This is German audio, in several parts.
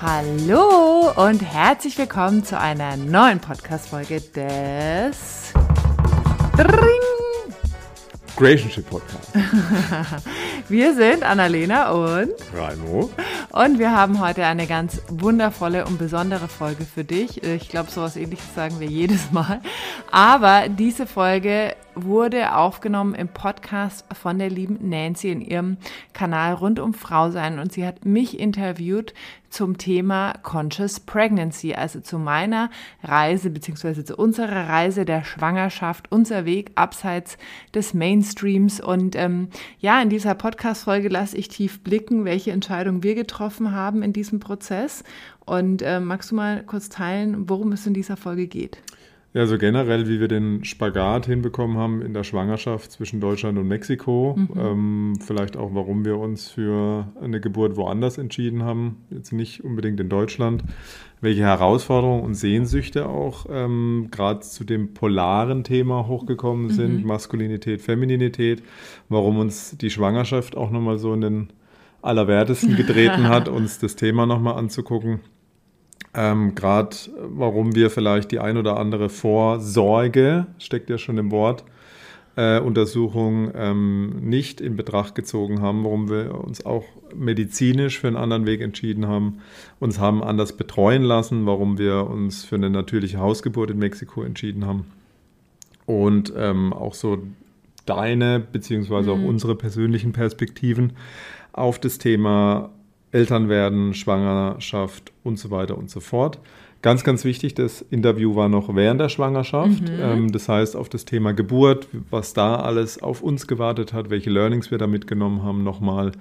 Hallo und herzlich willkommen zu einer neuen Podcast-Folge des Creationship Podcast. wir sind Annalena und Raimo. Und wir haben heute eine ganz wundervolle und besondere Folge für dich. Ich glaube, sowas ähnliches sagen wir jedes Mal. Aber diese Folge wurde aufgenommen im Podcast von der lieben Nancy in ihrem Kanal rund um Frau sein und sie hat mich interviewt zum Thema Conscious Pregnancy, also zu meiner Reise beziehungsweise zu unserer Reise der Schwangerschaft, unser Weg abseits des Mainstreams. Und ähm, ja, in dieser Podcast-Folge lasse ich tief blicken, welche Entscheidungen wir getroffen haben in diesem Prozess. Und äh, magst du mal kurz teilen, worum es in dieser Folge geht? Ja, so generell, wie wir den Spagat hinbekommen haben in der Schwangerschaft zwischen Deutschland und Mexiko. Mhm. Ähm, vielleicht auch, warum wir uns für eine Geburt woanders entschieden haben, jetzt nicht unbedingt in Deutschland. Welche Herausforderungen und Sehnsüchte auch ähm, gerade zu dem polaren Thema hochgekommen sind, mhm. Maskulinität, Femininität. Warum uns die Schwangerschaft auch nochmal so in den Allerwertesten getreten hat, uns das Thema nochmal anzugucken. Ähm, Gerade warum wir vielleicht die ein oder andere Vorsorge, steckt ja schon im Wort, äh, Untersuchung ähm, nicht in Betracht gezogen haben, warum wir uns auch medizinisch für einen anderen Weg entschieden haben, uns haben anders betreuen lassen, warum wir uns für eine natürliche Hausgeburt in Mexiko entschieden haben. Und ähm, auch so deine beziehungsweise mhm. auch unsere persönlichen Perspektiven auf das Thema Eltern werden, Schwangerschaft und so weiter und so fort. Ganz, ganz wichtig, das Interview war noch während der Schwangerschaft. Mhm. Ähm, das heißt, auf das Thema Geburt, was da alles auf uns gewartet hat, welche Learnings wir da mitgenommen haben, nochmal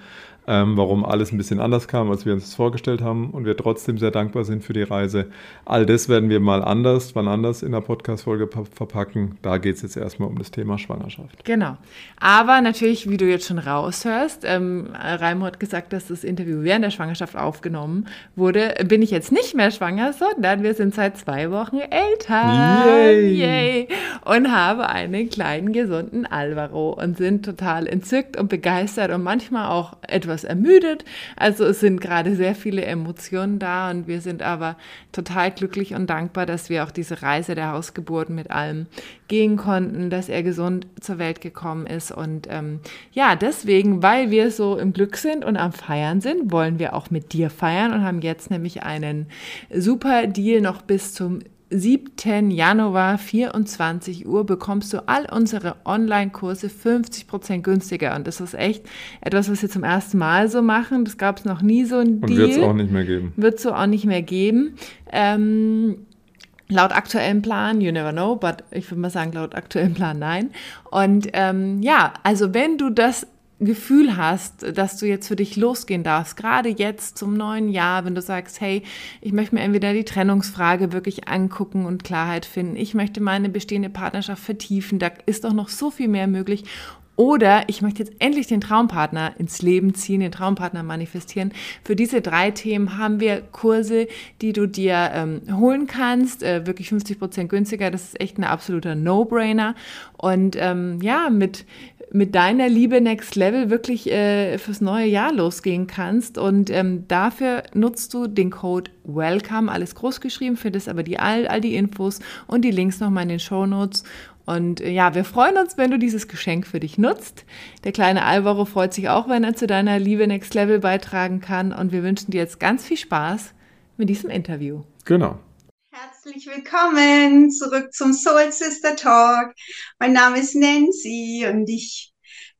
ähm, warum alles ein bisschen anders kam, als wir uns das vorgestellt haben und wir trotzdem sehr dankbar sind für die Reise. All das werden wir mal anders, wann anders in der Podcast-Folge verpacken. Da geht es jetzt erstmal um das Thema Schwangerschaft. Genau. Aber natürlich, wie du jetzt schon raushörst, ähm, Raimo hat gesagt, dass das Interview während der Schwangerschaft aufgenommen wurde. Bin ich jetzt nicht mehr schwanger, sondern wir sind seit zwei Wochen älter. Yay! Yay. Und habe einen kleinen, gesunden Alvaro und sind total entzückt und begeistert und manchmal auch etwas etwas ermüdet. Also es sind gerade sehr viele Emotionen da und wir sind aber total glücklich und dankbar, dass wir auch diese Reise der Hausgeburt mit allem gehen konnten, dass er gesund zur Welt gekommen ist. Und ähm, ja, deswegen, weil wir so im Glück sind und am Feiern sind, wollen wir auch mit dir feiern und haben jetzt nämlich einen super Deal noch bis zum 7. Januar 24 Uhr bekommst du all unsere Online-Kurse 50% günstiger. Und das ist echt etwas, was wir zum ersten Mal so machen. Das gab es noch nie so ein Und wird es auch nicht mehr geben. Wird es so auch nicht mehr geben. Ähm, Laut aktuellem Plan, you never know, but ich würde mal sagen, laut aktuellem Plan nein. Und ähm, ja, also wenn du das Gefühl hast, dass du jetzt für dich losgehen darfst, gerade jetzt zum neuen Jahr, wenn du sagst, hey, ich möchte mir entweder die Trennungsfrage wirklich angucken und Klarheit finden, ich möchte meine bestehende Partnerschaft vertiefen, da ist doch noch so viel mehr möglich. Oder ich möchte jetzt endlich den Traumpartner ins Leben ziehen, den Traumpartner manifestieren. Für diese drei Themen haben wir Kurse, die du dir ähm, holen kannst, äh, wirklich 50 Prozent günstiger. Das ist echt ein absoluter No-Brainer. Und ähm, ja, mit mit deiner Liebe Next Level wirklich äh, fürs neue Jahr losgehen kannst. Und ähm, dafür nutzt du den Code WELCOME, alles groß geschrieben, findest aber die, all, all die Infos und die Links nochmal in den Show Notes. Und äh, ja, wir freuen uns, wenn du dieses Geschenk für dich nutzt. Der kleine Alvaro freut sich auch, wenn er zu deiner Liebe Next Level beitragen kann. Und wir wünschen dir jetzt ganz viel Spaß mit diesem Interview. Genau. Herzlich willkommen zurück zum Soul Sister Talk. Mein Name ist Nancy und ich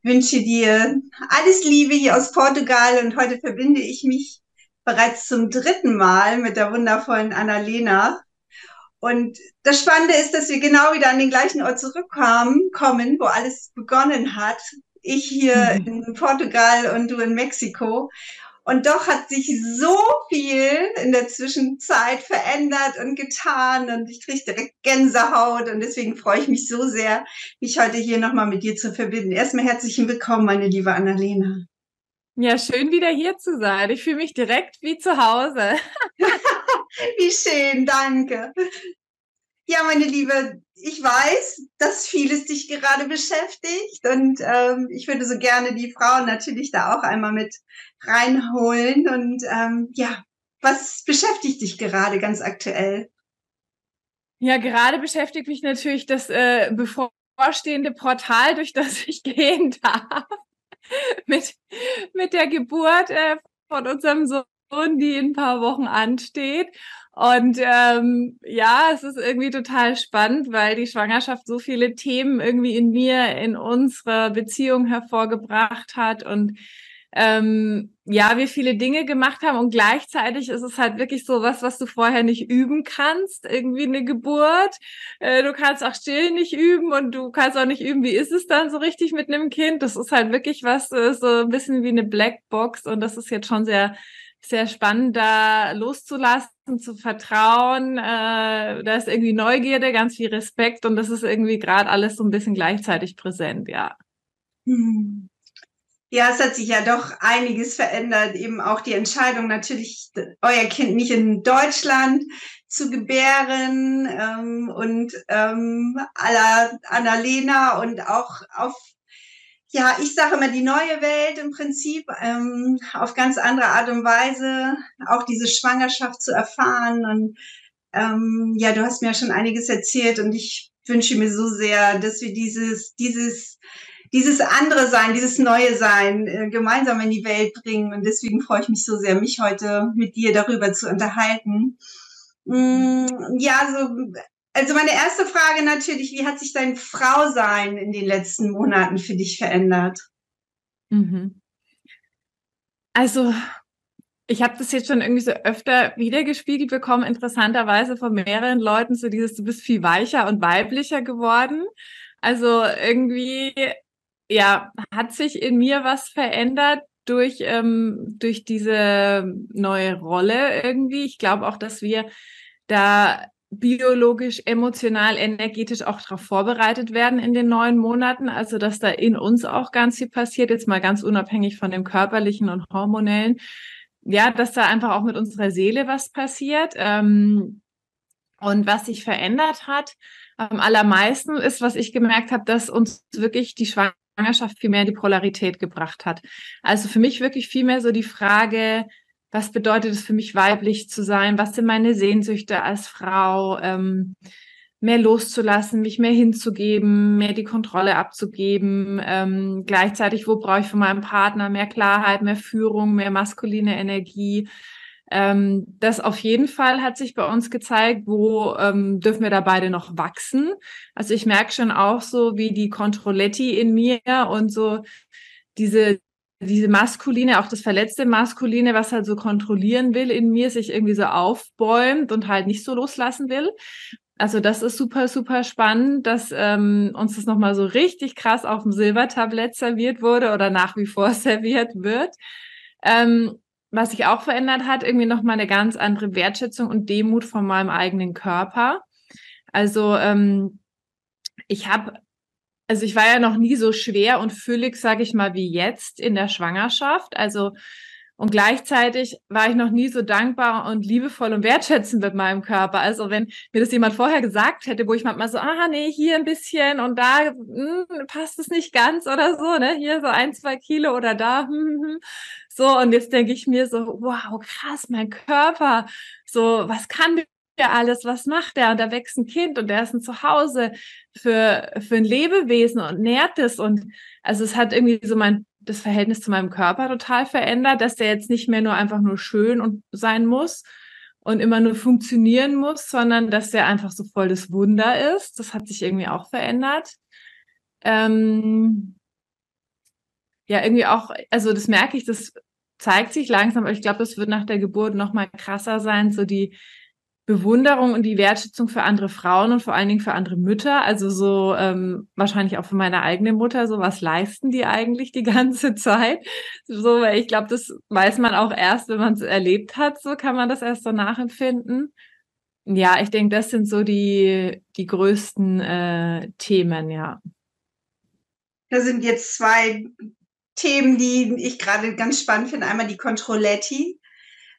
wünsche dir alles Liebe hier aus Portugal und heute verbinde ich mich bereits zum dritten Mal mit der wundervollen Annalena. Und das Spannende ist, dass wir genau wieder an den gleichen Ort zurückkommen, kommen, wo alles begonnen hat. Ich hier mhm. in Portugal und du in Mexiko. Und doch hat sich so viel in der Zwischenzeit verändert und getan und ich kriege direkt Gänsehaut und deswegen freue ich mich so sehr, mich heute hier nochmal mit dir zu verbinden. Erstmal herzlichen Willkommen, meine liebe Annalena. Ja, schön wieder hier zu sein. Ich fühle mich direkt wie zu Hause. wie schön, danke. Ja, meine Liebe, ich weiß, dass vieles dich gerade beschäftigt und ähm, ich würde so gerne die Frauen natürlich da auch einmal mit reinholen und ähm, ja, was beschäftigt dich gerade ganz aktuell? Ja, gerade beschäftigt mich natürlich das äh, bevorstehende Portal, durch das ich gehen darf. mit, mit der Geburt äh, von unserem Sohn, die in ein paar Wochen ansteht. Und ähm, ja, es ist irgendwie total spannend, weil die Schwangerschaft so viele Themen irgendwie in mir, in unserer Beziehung hervorgebracht hat und ähm, ja, wir viele Dinge gemacht haben und gleichzeitig ist es halt wirklich so was, was du vorher nicht üben kannst, irgendwie eine Geburt. Äh, du kannst auch still nicht üben und du kannst auch nicht üben, wie ist es dann so richtig mit einem Kind. Das ist halt wirklich was, äh, so ein bisschen wie eine Blackbox und das ist jetzt schon sehr sehr spannend, da loszulassen, zu vertrauen. Äh, da ist irgendwie Neugierde, ganz viel Respekt und das ist irgendwie gerade alles so ein bisschen gleichzeitig präsent, ja. Hm. Ja, es hat sich ja doch einiges verändert. Eben auch die Entscheidung, natürlich euer Kind nicht in Deutschland zu gebären ähm, und ähm, aller Annalena und auch auf, ja, ich sage immer die neue Welt im Prinzip, ähm, auf ganz andere Art und Weise auch diese Schwangerschaft zu erfahren. Und ähm, ja, du hast mir ja schon einiges erzählt und ich wünsche mir so sehr, dass wir dieses, dieses dieses andere Sein, dieses neue Sein äh, gemeinsam in die Welt bringen. Und deswegen freue ich mich so sehr, mich heute mit dir darüber zu unterhalten. Mm, ja, so, also meine erste Frage natürlich, wie hat sich dein Frausein in den letzten Monaten für dich verändert? Mhm. Also ich habe das jetzt schon irgendwie so öfter wiedergespiegelt bekommen, interessanterweise von mehreren Leuten, so dieses, du bist viel weicher und weiblicher geworden. Also irgendwie ja, hat sich in mir was verändert durch, ähm, durch diese neue Rolle irgendwie. Ich glaube auch, dass wir da biologisch, emotional, energetisch auch darauf vorbereitet werden in den neuen Monaten. Also, dass da in uns auch ganz viel passiert, jetzt mal ganz unabhängig von dem körperlichen und hormonellen. Ja, dass da einfach auch mit unserer Seele was passiert. Ähm, und was sich verändert hat, am allermeisten ist, was ich gemerkt habe, dass uns wirklich die Schwangerschaft viel mehr in die Polarität gebracht hat. Also für mich wirklich viel mehr so die Frage, was bedeutet es für mich weiblich zu sein? Was sind meine Sehnsüchte als Frau? Ähm, mehr loszulassen, mich mehr hinzugeben, mehr die Kontrolle abzugeben. Ähm, gleichzeitig, wo brauche ich von meinem Partner mehr Klarheit, mehr Führung, mehr maskuline Energie? Ähm, das auf jeden Fall hat sich bei uns gezeigt, wo ähm, dürfen wir da beide noch wachsen. Also ich merke schon auch so, wie die Controletti in mir und so diese diese maskuline, auch das verletzte maskuline, was halt so kontrollieren will in mir, sich irgendwie so aufbäumt und halt nicht so loslassen will. Also das ist super, super spannend, dass ähm, uns das nochmal so richtig krass auf dem Silbertablett serviert wurde oder nach wie vor serviert wird. Ähm, was sich auch verändert hat, irgendwie nochmal eine ganz andere Wertschätzung und Demut von meinem eigenen Körper. Also ähm, ich habe, also ich war ja noch nie so schwer und füllig, sage ich mal, wie jetzt in der Schwangerschaft. Also und gleichzeitig war ich noch nie so dankbar und liebevoll und wertschätzend mit meinem Körper. Also wenn mir das jemand vorher gesagt hätte, wo ich manchmal so, ah nee, hier ein bisschen und da hm, passt es nicht ganz oder so, ne? Hier so ein, zwei Kilo oder da. Hm, hm, hm. So, und jetzt denke ich mir so, wow, krass, mein Körper, so, was kann der alles, was macht der? Und da wächst ein Kind und der ist ein Zuhause für, für ein Lebewesen und nährt es. Und also es hat irgendwie so mein das Verhältnis zu meinem Körper total verändert, dass der jetzt nicht mehr nur einfach nur schön und sein muss und immer nur funktionieren muss, sondern dass der einfach so voll das Wunder ist. Das hat sich irgendwie auch verändert. Ähm, ja, irgendwie auch, also das merke ich, das zeigt sich langsam, aber ich glaube, das wird nach der Geburt noch mal krasser sein, so die Bewunderung und die Wertschätzung für andere Frauen und vor allen Dingen für andere Mütter. Also so ähm, wahrscheinlich auch für meine eigene Mutter. So was leisten die eigentlich die ganze Zeit? So, weil ich glaube, das weiß man auch erst, wenn man es erlebt hat. So kann man das erst so nachempfinden. Ja, ich denke, das sind so die die größten äh, Themen. Ja. Da sind jetzt zwei Themen, die ich gerade ganz spannend finde. Einmal die Controletti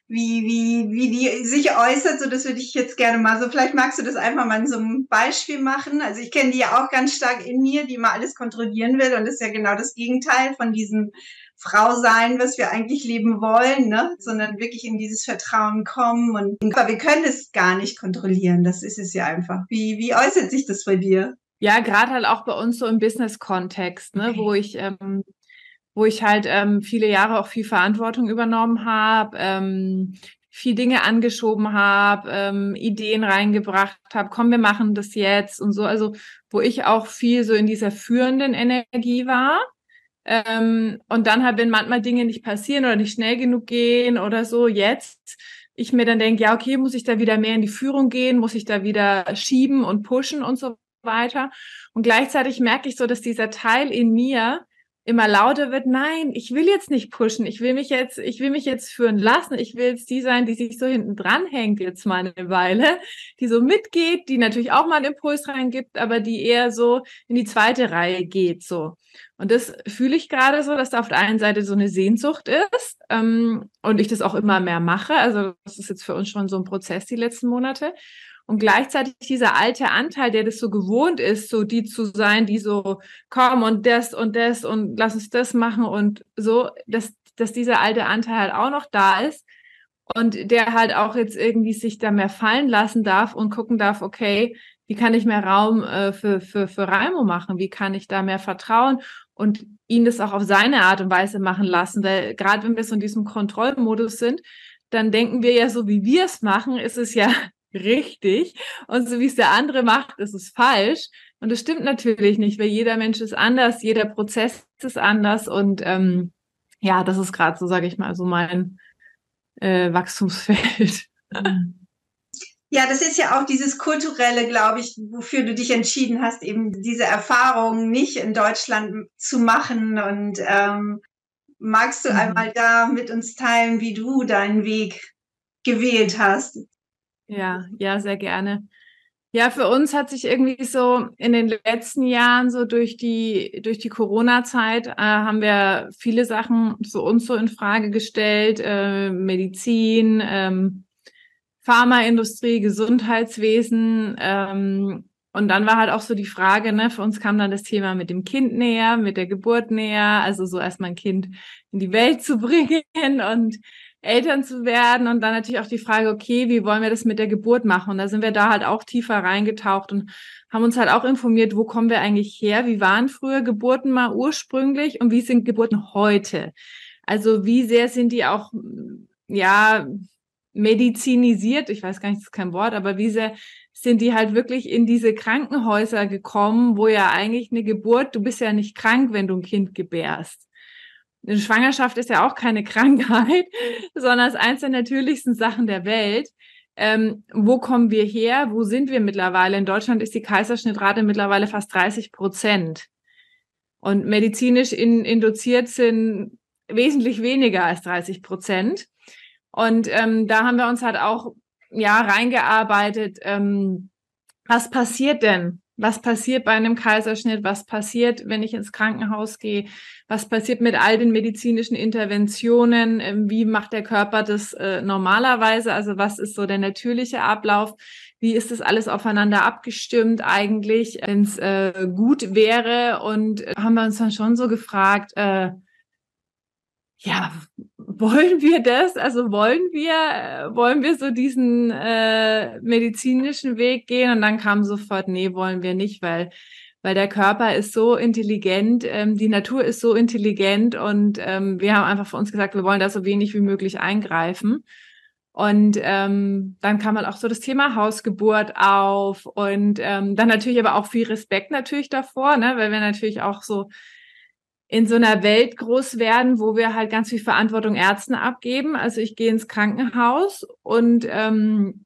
wie, wie, wie die sich äußert, so das würde ich jetzt gerne mal so, vielleicht magst du das einfach mal in so einem Beispiel machen. Also ich kenne die ja auch ganz stark in mir, die immer alles kontrollieren will und das ist ja genau das Gegenteil von diesem Frau sein, was wir eigentlich leben wollen, ne? sondern wirklich in dieses Vertrauen kommen. Und aber wir können es gar nicht kontrollieren. Das ist es ja einfach. Wie, wie äußert sich das bei dir? Ja, gerade halt auch bei uns so im Business-Kontext, ne, okay. wo ich ähm, wo ich halt ähm, viele Jahre auch viel Verantwortung übernommen habe, ähm, viel Dinge angeschoben habe, ähm, Ideen reingebracht habe, komm, wir machen das jetzt und so. Also wo ich auch viel so in dieser führenden Energie war. Ähm, und dann halt, wenn manchmal Dinge nicht passieren oder nicht schnell genug gehen oder so, jetzt ich mir dann denke, ja, okay, muss ich da wieder mehr in die Führung gehen, muss ich da wieder schieben und pushen und so weiter. Und gleichzeitig merke ich so, dass dieser Teil in mir, immer lauter wird, nein, ich will jetzt nicht pushen, ich will mich jetzt, ich will mich jetzt führen lassen, ich will jetzt die sein, die sich so hinten dran hängt jetzt mal eine Weile, die so mitgeht, die natürlich auch mal einen Impuls reingibt, aber die eher so in die zweite Reihe geht, so. Und das fühle ich gerade so, dass da auf der einen Seite so eine Sehnsucht ist ähm, und ich das auch immer mehr mache. Also das ist jetzt für uns schon so ein Prozess die letzten Monate. Und gleichzeitig dieser alte Anteil, der das so gewohnt ist, so die zu sein, die so komm und das und das und lass uns das machen und so, dass, dass dieser alte Anteil halt auch noch da ist und der halt auch jetzt irgendwie sich da mehr fallen lassen darf und gucken darf, okay, wie kann ich mehr Raum äh, für, für, für Raimo machen? Wie kann ich da mehr vertrauen und ihn das auch auf seine Art und Weise machen lassen? Weil gerade wenn wir so in diesem Kontrollmodus sind, dann denken wir ja so, wie wir es machen, ist es ja richtig und so wie es der andere macht, ist es falsch. Und das stimmt natürlich nicht, weil jeder Mensch ist anders, jeder Prozess ist anders und ähm, ja, das ist gerade so, sage ich mal, so mein äh, Wachstumsfeld. Ja, das ist ja auch dieses kulturelle, glaube ich, wofür du dich entschieden hast, eben diese Erfahrung nicht in Deutschland zu machen. Und ähm, magst du mhm. einmal da mit uns teilen, wie du deinen Weg gewählt hast? Ja, ja, sehr gerne. Ja, für uns hat sich irgendwie so in den letzten Jahren so durch die durch die Corona-Zeit äh, haben wir viele Sachen für uns so in Frage gestellt, äh, Medizin, ähm, Pharmaindustrie, Gesundheitswesen. Ähm, und dann war halt auch so die Frage, ne, für uns kam dann das Thema mit dem Kind näher, mit der Geburt näher, also so erstmal ein Kind in die Welt zu bringen und Eltern zu werden und dann natürlich auch die Frage, okay, wie wollen wir das mit der Geburt machen? Und da sind wir da halt auch tiefer reingetaucht und haben uns halt auch informiert, wo kommen wir eigentlich her? Wie waren früher Geburten mal ursprünglich und wie sind Geburten heute? Also wie sehr sind die auch, ja, medizinisiert? Ich weiß gar nicht, das ist kein Wort, aber wie sehr sind die halt wirklich in diese Krankenhäuser gekommen, wo ja eigentlich eine Geburt, du bist ja nicht krank, wenn du ein Kind gebärst. Eine Schwangerschaft ist ja auch keine Krankheit, sondern ist eins der natürlichsten Sachen der Welt. Ähm, wo kommen wir her? Wo sind wir mittlerweile? In Deutschland ist die Kaiserschnittrate mittlerweile fast 30 Prozent. Und medizinisch in, induziert sind wesentlich weniger als 30 Prozent. Und ähm, da haben wir uns halt auch ja reingearbeitet. Ähm, was passiert denn, was passiert bei einem Kaiserschnitt? Was passiert, wenn ich ins Krankenhaus gehe? Was passiert mit all den medizinischen Interventionen? Ähm, wie macht der Körper das äh, normalerweise? Also was ist so der natürliche Ablauf? Wie ist das alles aufeinander abgestimmt eigentlich, wenn es äh, gut wäre? Und äh, haben wir uns dann schon so gefragt, äh, ja, wollen wir das? Also wollen wir, äh, wollen wir so diesen äh, medizinischen Weg gehen? Und dann kam sofort, nee, wollen wir nicht, weil weil der Körper ist so intelligent, ähm, die Natur ist so intelligent und ähm, wir haben einfach für uns gesagt, wir wollen da so wenig wie möglich eingreifen. Und ähm, dann kam halt auch so das Thema Hausgeburt auf und ähm, dann natürlich aber auch viel Respekt natürlich davor, ne, weil wir natürlich auch so in so einer Welt groß werden, wo wir halt ganz viel Verantwortung Ärzten abgeben. Also ich gehe ins Krankenhaus und ähm,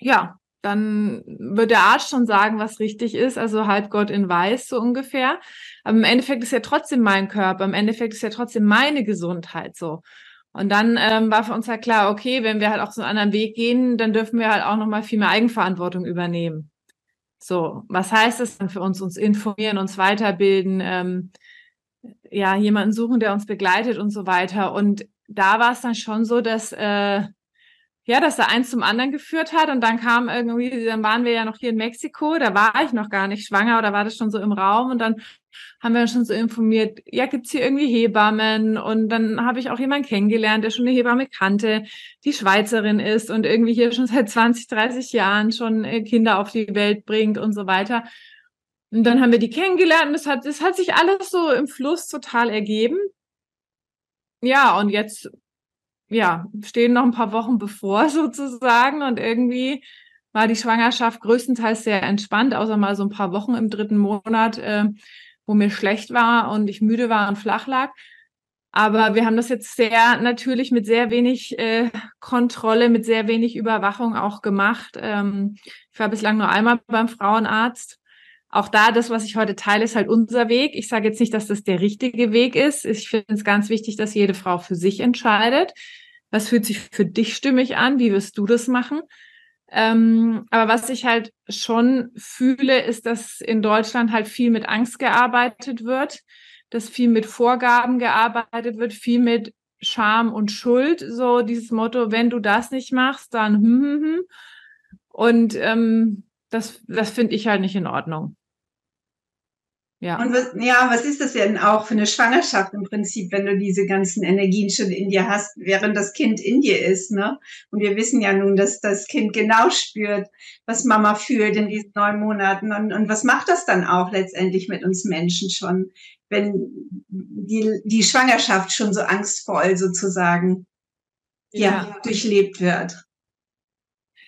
ja, dann wird der Arzt schon sagen, was richtig ist, also halb Gott in Weiß so ungefähr. Aber im Endeffekt ist ja trotzdem mein Körper, im Endeffekt ist ja trotzdem meine Gesundheit so. Und dann ähm, war für uns halt klar, okay, wenn wir halt auch so einen anderen Weg gehen, dann dürfen wir halt auch nochmal viel mehr Eigenverantwortung übernehmen. So, was heißt das dann für uns? Uns informieren, uns weiterbilden, ähm, ja, jemanden suchen, der uns begleitet und so weiter. Und da war es dann schon so, dass äh, ja, dass da eins zum anderen geführt hat und dann kam irgendwie, dann waren wir ja noch hier in Mexiko, da war ich noch gar nicht schwanger oder war das schon so im Raum und dann haben wir schon so informiert, ja, gibt's hier irgendwie Hebammen? Und dann habe ich auch jemanden kennengelernt, der schon eine Hebamme kannte, die Schweizerin ist und irgendwie hier schon seit 20, 30 Jahren schon äh, Kinder auf die Welt bringt und so weiter. Und dann haben wir die kennengelernt und es hat, es hat sich alles so im Fluss total ergeben. Ja, und jetzt, ja, stehen noch ein paar Wochen bevor sozusagen und irgendwie war die Schwangerschaft größtenteils sehr entspannt, außer mal so ein paar Wochen im dritten Monat, äh, wo mir schlecht war und ich müde war und flach lag. Aber wir haben das jetzt sehr natürlich mit sehr wenig äh, Kontrolle, mit sehr wenig Überwachung auch gemacht. Ähm, ich war bislang nur einmal beim Frauenarzt. Auch da, das, was ich heute teile, ist halt unser Weg. Ich sage jetzt nicht, dass das der richtige Weg ist. Ich finde es ganz wichtig, dass jede Frau für sich entscheidet. Was fühlt sich für dich stimmig an? Wie wirst du das machen? Ähm, aber was ich halt schon fühle, ist, dass in Deutschland halt viel mit Angst gearbeitet wird, dass viel mit Vorgaben gearbeitet wird, viel mit Scham und Schuld. So dieses Motto, wenn du das nicht machst, dann hm, hm, hm. Und ähm, das, das finde ich halt nicht in Ordnung. Ja. Und was, ja, was ist das denn auch für eine Schwangerschaft im Prinzip, wenn du diese ganzen Energien schon in dir hast, während das Kind in dir ist, ne? Und wir wissen ja nun, dass das Kind genau spürt, was Mama fühlt in diesen neun Monaten. Und, und was macht das dann auch letztendlich mit uns Menschen schon, wenn die, die Schwangerschaft schon so angstvoll sozusagen ja. ja durchlebt wird?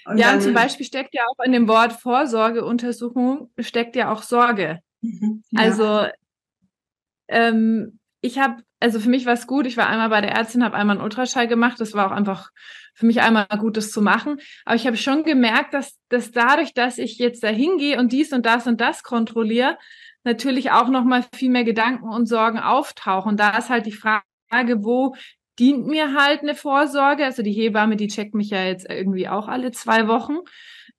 Und ja, und zum Beispiel steckt ja auch in dem Wort Vorsorgeuntersuchung, steckt ja auch Sorge. Mhm. Also ähm, ich habe, also für mich war es gut. Ich war einmal bei der Ärztin, habe einmal einen Ultraschall gemacht. Das war auch einfach für mich einmal gut, das zu machen. Aber ich habe schon gemerkt, dass, dass dadurch, dass ich jetzt da hingehe und dies und das und das kontrolliere, natürlich auch nochmal viel mehr Gedanken und Sorgen auftauchen. Da ist halt die Frage, wo dient mir halt eine Vorsorge. Also die Hebamme, die checkt mich ja jetzt irgendwie auch alle zwei Wochen.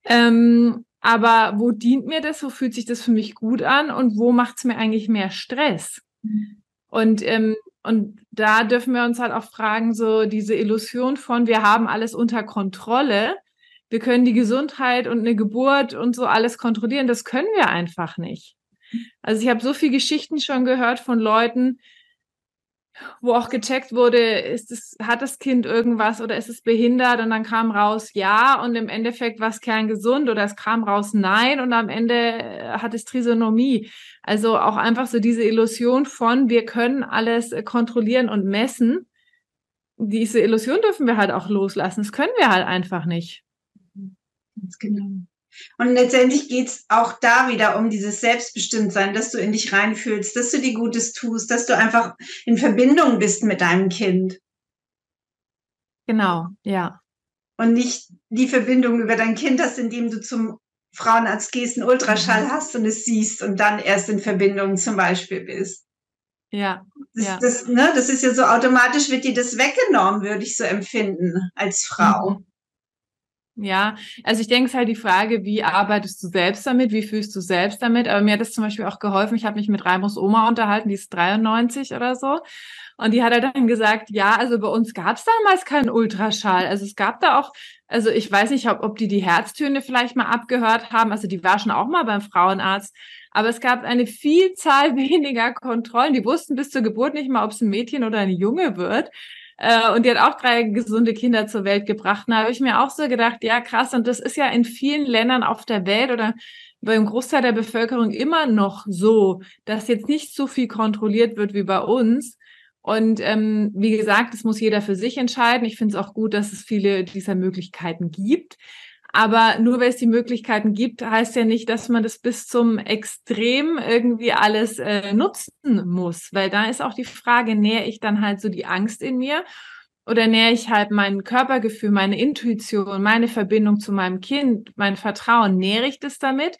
Ähm, aber wo dient mir das? Wo fühlt sich das für mich gut an? Und wo macht es mir eigentlich mehr Stress? Mhm. Und, ähm, und da dürfen wir uns halt auch fragen, so diese Illusion von, wir haben alles unter Kontrolle. Wir können die Gesundheit und eine Geburt und so alles kontrollieren. Das können wir einfach nicht. Also ich habe so viele Geschichten schon gehört von Leuten, wo auch gecheckt wurde, ist es, hat das Kind irgendwas oder ist es behindert? Und dann kam raus ja und im Endeffekt war es kerngesund oder es kam raus nein und am Ende äh, hat es Trisonomie. Also auch einfach so diese Illusion von, wir können alles äh, kontrollieren und messen. Diese Illusion dürfen wir halt auch loslassen. Das können wir halt einfach nicht. Ganz genau. Und letztendlich geht's auch da wieder um dieses Selbstbestimmtsein, dass du in dich reinfühlst, dass du dir Gutes tust, dass du einfach in Verbindung bist mit deinem Kind. Genau, ja. Und nicht die Verbindung über dein Kind hast, indem du zum Frauenarzt gehst, einen Ultraschall mhm. hast und es siehst und dann erst in Verbindung zum Beispiel bist. Ja. Das, ja. Das, ne, das ist ja so automatisch, wird dir das weggenommen, würde ich so empfinden als Frau. Mhm. Ja, also ich denke es ist halt die Frage, wie arbeitest du selbst damit, wie fühlst du selbst damit? Aber mir hat das zum Beispiel auch geholfen. Ich habe mich mit Raimos Oma unterhalten, die ist 93 oder so. Und die hat halt dann gesagt, ja, also bei uns gab es damals keinen Ultraschall. Also es gab da auch, also ich weiß nicht, ob, ob die die Herztöne vielleicht mal abgehört haben. Also die war schon auch mal beim Frauenarzt. Aber es gab eine Vielzahl weniger Kontrollen. Die wussten bis zur Geburt nicht mal, ob es ein Mädchen oder ein Junge wird. Äh, und die hat auch drei gesunde Kinder zur Welt gebracht. Da habe ich mir auch so gedacht, ja krass, und das ist ja in vielen Ländern auf der Welt oder beim Großteil der Bevölkerung immer noch so, dass jetzt nicht so viel kontrolliert wird wie bei uns. Und ähm, wie gesagt, das muss jeder für sich entscheiden. Ich finde es auch gut, dass es viele dieser Möglichkeiten gibt. Aber nur weil es die Möglichkeiten gibt, heißt ja nicht, dass man das bis zum Extrem irgendwie alles äh, nutzen muss. Weil da ist auch die Frage, nähere ich dann halt so die Angst in mir oder nähere ich halt mein Körpergefühl, meine Intuition, meine Verbindung zu meinem Kind, mein Vertrauen, nähere ich das damit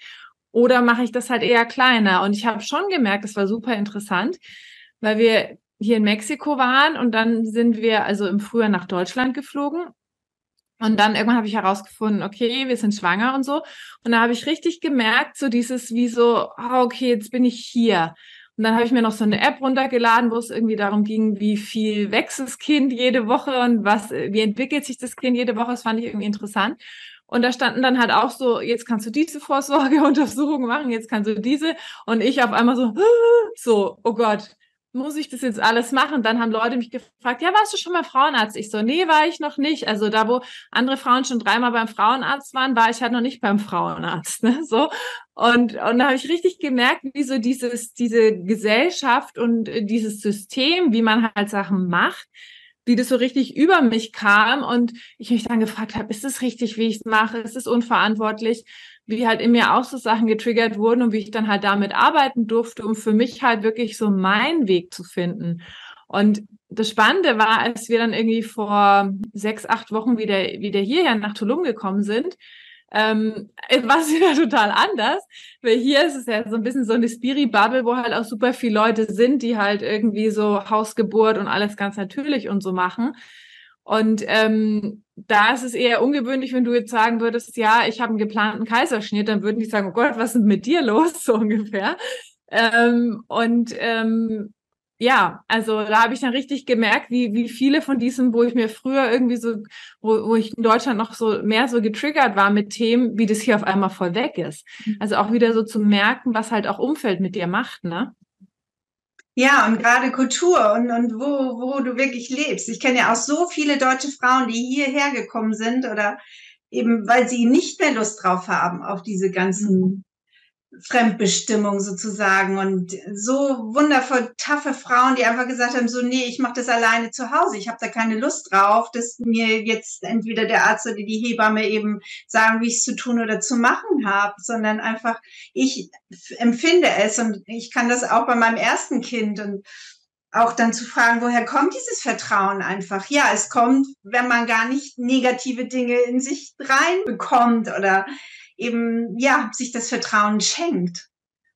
oder mache ich das halt eher kleiner? Und ich habe schon gemerkt, das war super interessant, weil wir hier in Mexiko waren und dann sind wir also im Frühjahr nach Deutschland geflogen und dann irgendwann habe ich herausgefunden, okay, wir sind schwanger und so. Und da habe ich richtig gemerkt, so dieses wie so, oh, okay, jetzt bin ich hier. Und dann habe ich mir noch so eine App runtergeladen, wo es irgendwie darum ging, wie viel wächst das Kind jede Woche und was, wie entwickelt sich das Kind jede Woche. Das fand ich irgendwie interessant. Und da standen dann halt auch so, jetzt kannst du diese Vorsorgeuntersuchung machen, jetzt kannst du diese. Und ich auf einmal so, so, oh Gott, muss ich das jetzt alles machen? Dann haben Leute mich gefragt, ja, warst du schon mal Frauenarzt? Ich so, nee, war ich noch nicht. Also da, wo andere Frauen schon dreimal beim Frauenarzt waren, war ich halt noch nicht beim Frauenarzt. Ne? So. Und, und da habe ich richtig gemerkt, wie so dieses, diese Gesellschaft und dieses System, wie man halt Sachen macht, wie das so richtig über mich kam und ich mich dann gefragt habe, ist es richtig, wie ich es mache? Ist es unverantwortlich? Wie halt in mir auch so Sachen getriggert wurden und wie ich dann halt damit arbeiten durfte, um für mich halt wirklich so meinen Weg zu finden. Und das Spannende war, als wir dann irgendwie vor sechs, acht Wochen wieder, wieder hierher nach Tulum gekommen sind, ähm, war es wieder total anders, weil hier ist es ja so ein bisschen so eine Spiri-Bubble, wo halt auch super viele Leute sind, die halt irgendwie so Hausgeburt und alles ganz natürlich und so machen. Und ähm, da ist es eher ungewöhnlich, wenn du jetzt sagen würdest, ja, ich habe einen geplanten Kaiserschnitt, dann würden die sagen, oh Gott, was ist mit dir los, so ungefähr. Ähm, und ähm, ja, also da habe ich dann richtig gemerkt, wie, wie viele von diesen, wo ich mir früher irgendwie so, wo, wo ich in Deutschland noch so mehr so getriggert war mit Themen, wie das hier auf einmal voll weg ist. Mhm. Also auch wieder so zu merken, was halt auch Umfeld mit dir macht, ne? Ja, und gerade Kultur und, und wo, wo du wirklich lebst. Ich kenne ja auch so viele deutsche Frauen, die hierher gekommen sind oder eben, weil sie nicht mehr Lust drauf haben auf diese ganzen mhm. Fremdbestimmung sozusagen und so wundervoll taffe Frauen, die einfach gesagt haben, so nee, ich mache das alleine zu Hause, ich habe da keine Lust drauf, dass mir jetzt entweder der Arzt oder die Hebamme eben sagen, wie ich es zu tun oder zu machen habe, sondern einfach ich empfinde es und ich kann das auch bei meinem ersten Kind und auch dann zu fragen, woher kommt dieses Vertrauen einfach? Ja, es kommt, wenn man gar nicht negative Dinge in sich reinbekommt oder eben, ja, sich das Vertrauen schenkt.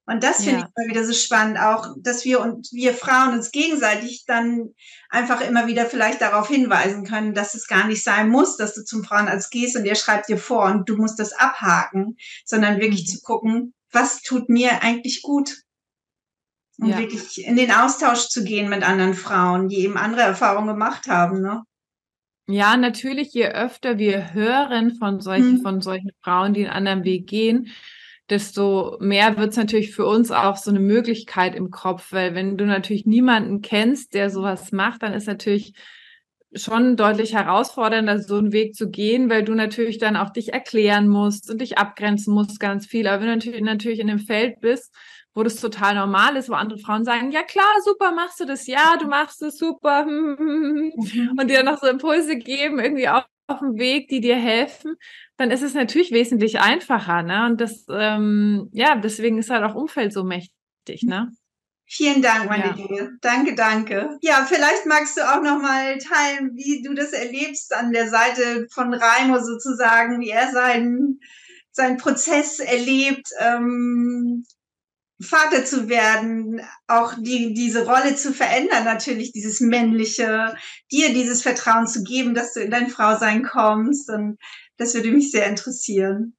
Und das finde ja. ich immer wieder so spannend, auch, dass wir und wir Frauen uns gegenseitig dann einfach immer wieder vielleicht darauf hinweisen können, dass es gar nicht sein muss, dass du zum Frauenarzt gehst und der schreibt dir vor und du musst das abhaken, sondern wirklich mhm. zu gucken, was tut mir eigentlich gut? Und ja. wirklich in den Austausch zu gehen mit anderen Frauen, die eben andere Erfahrungen gemacht haben, ne? Ja, natürlich, je öfter wir hören von solchen, mhm. von solchen Frauen, die einen anderen Weg gehen, desto mehr wird es natürlich für uns auch so eine Möglichkeit im Kopf, weil wenn du natürlich niemanden kennst, der sowas macht, dann ist natürlich schon deutlich herausfordernder, so einen Weg zu gehen, weil du natürlich dann auch dich erklären musst und dich abgrenzen musst ganz viel. Aber wenn du natürlich, natürlich in dem Feld bist, wo das total normal ist, wo andere Frauen sagen, ja klar, super, machst du das, ja, du machst es super mhm. und dir noch so Impulse geben, irgendwie auf, auf dem Weg, die dir helfen, dann ist es natürlich wesentlich einfacher, ne? Und das, ähm, ja, deswegen ist halt auch Umfeld so mächtig, ne? Vielen Dank, meine ja. Liebe. Danke, danke. Ja, vielleicht magst du auch noch mal teilen, wie du das erlebst an der Seite von Raimo sozusagen, wie er seinen seinen Prozess erlebt, ähm, Vater zu werden, auch die, diese Rolle zu verändern, natürlich dieses männliche, dir dieses Vertrauen zu geben, dass du in dein Frausein kommst. Und das würde mich sehr interessieren.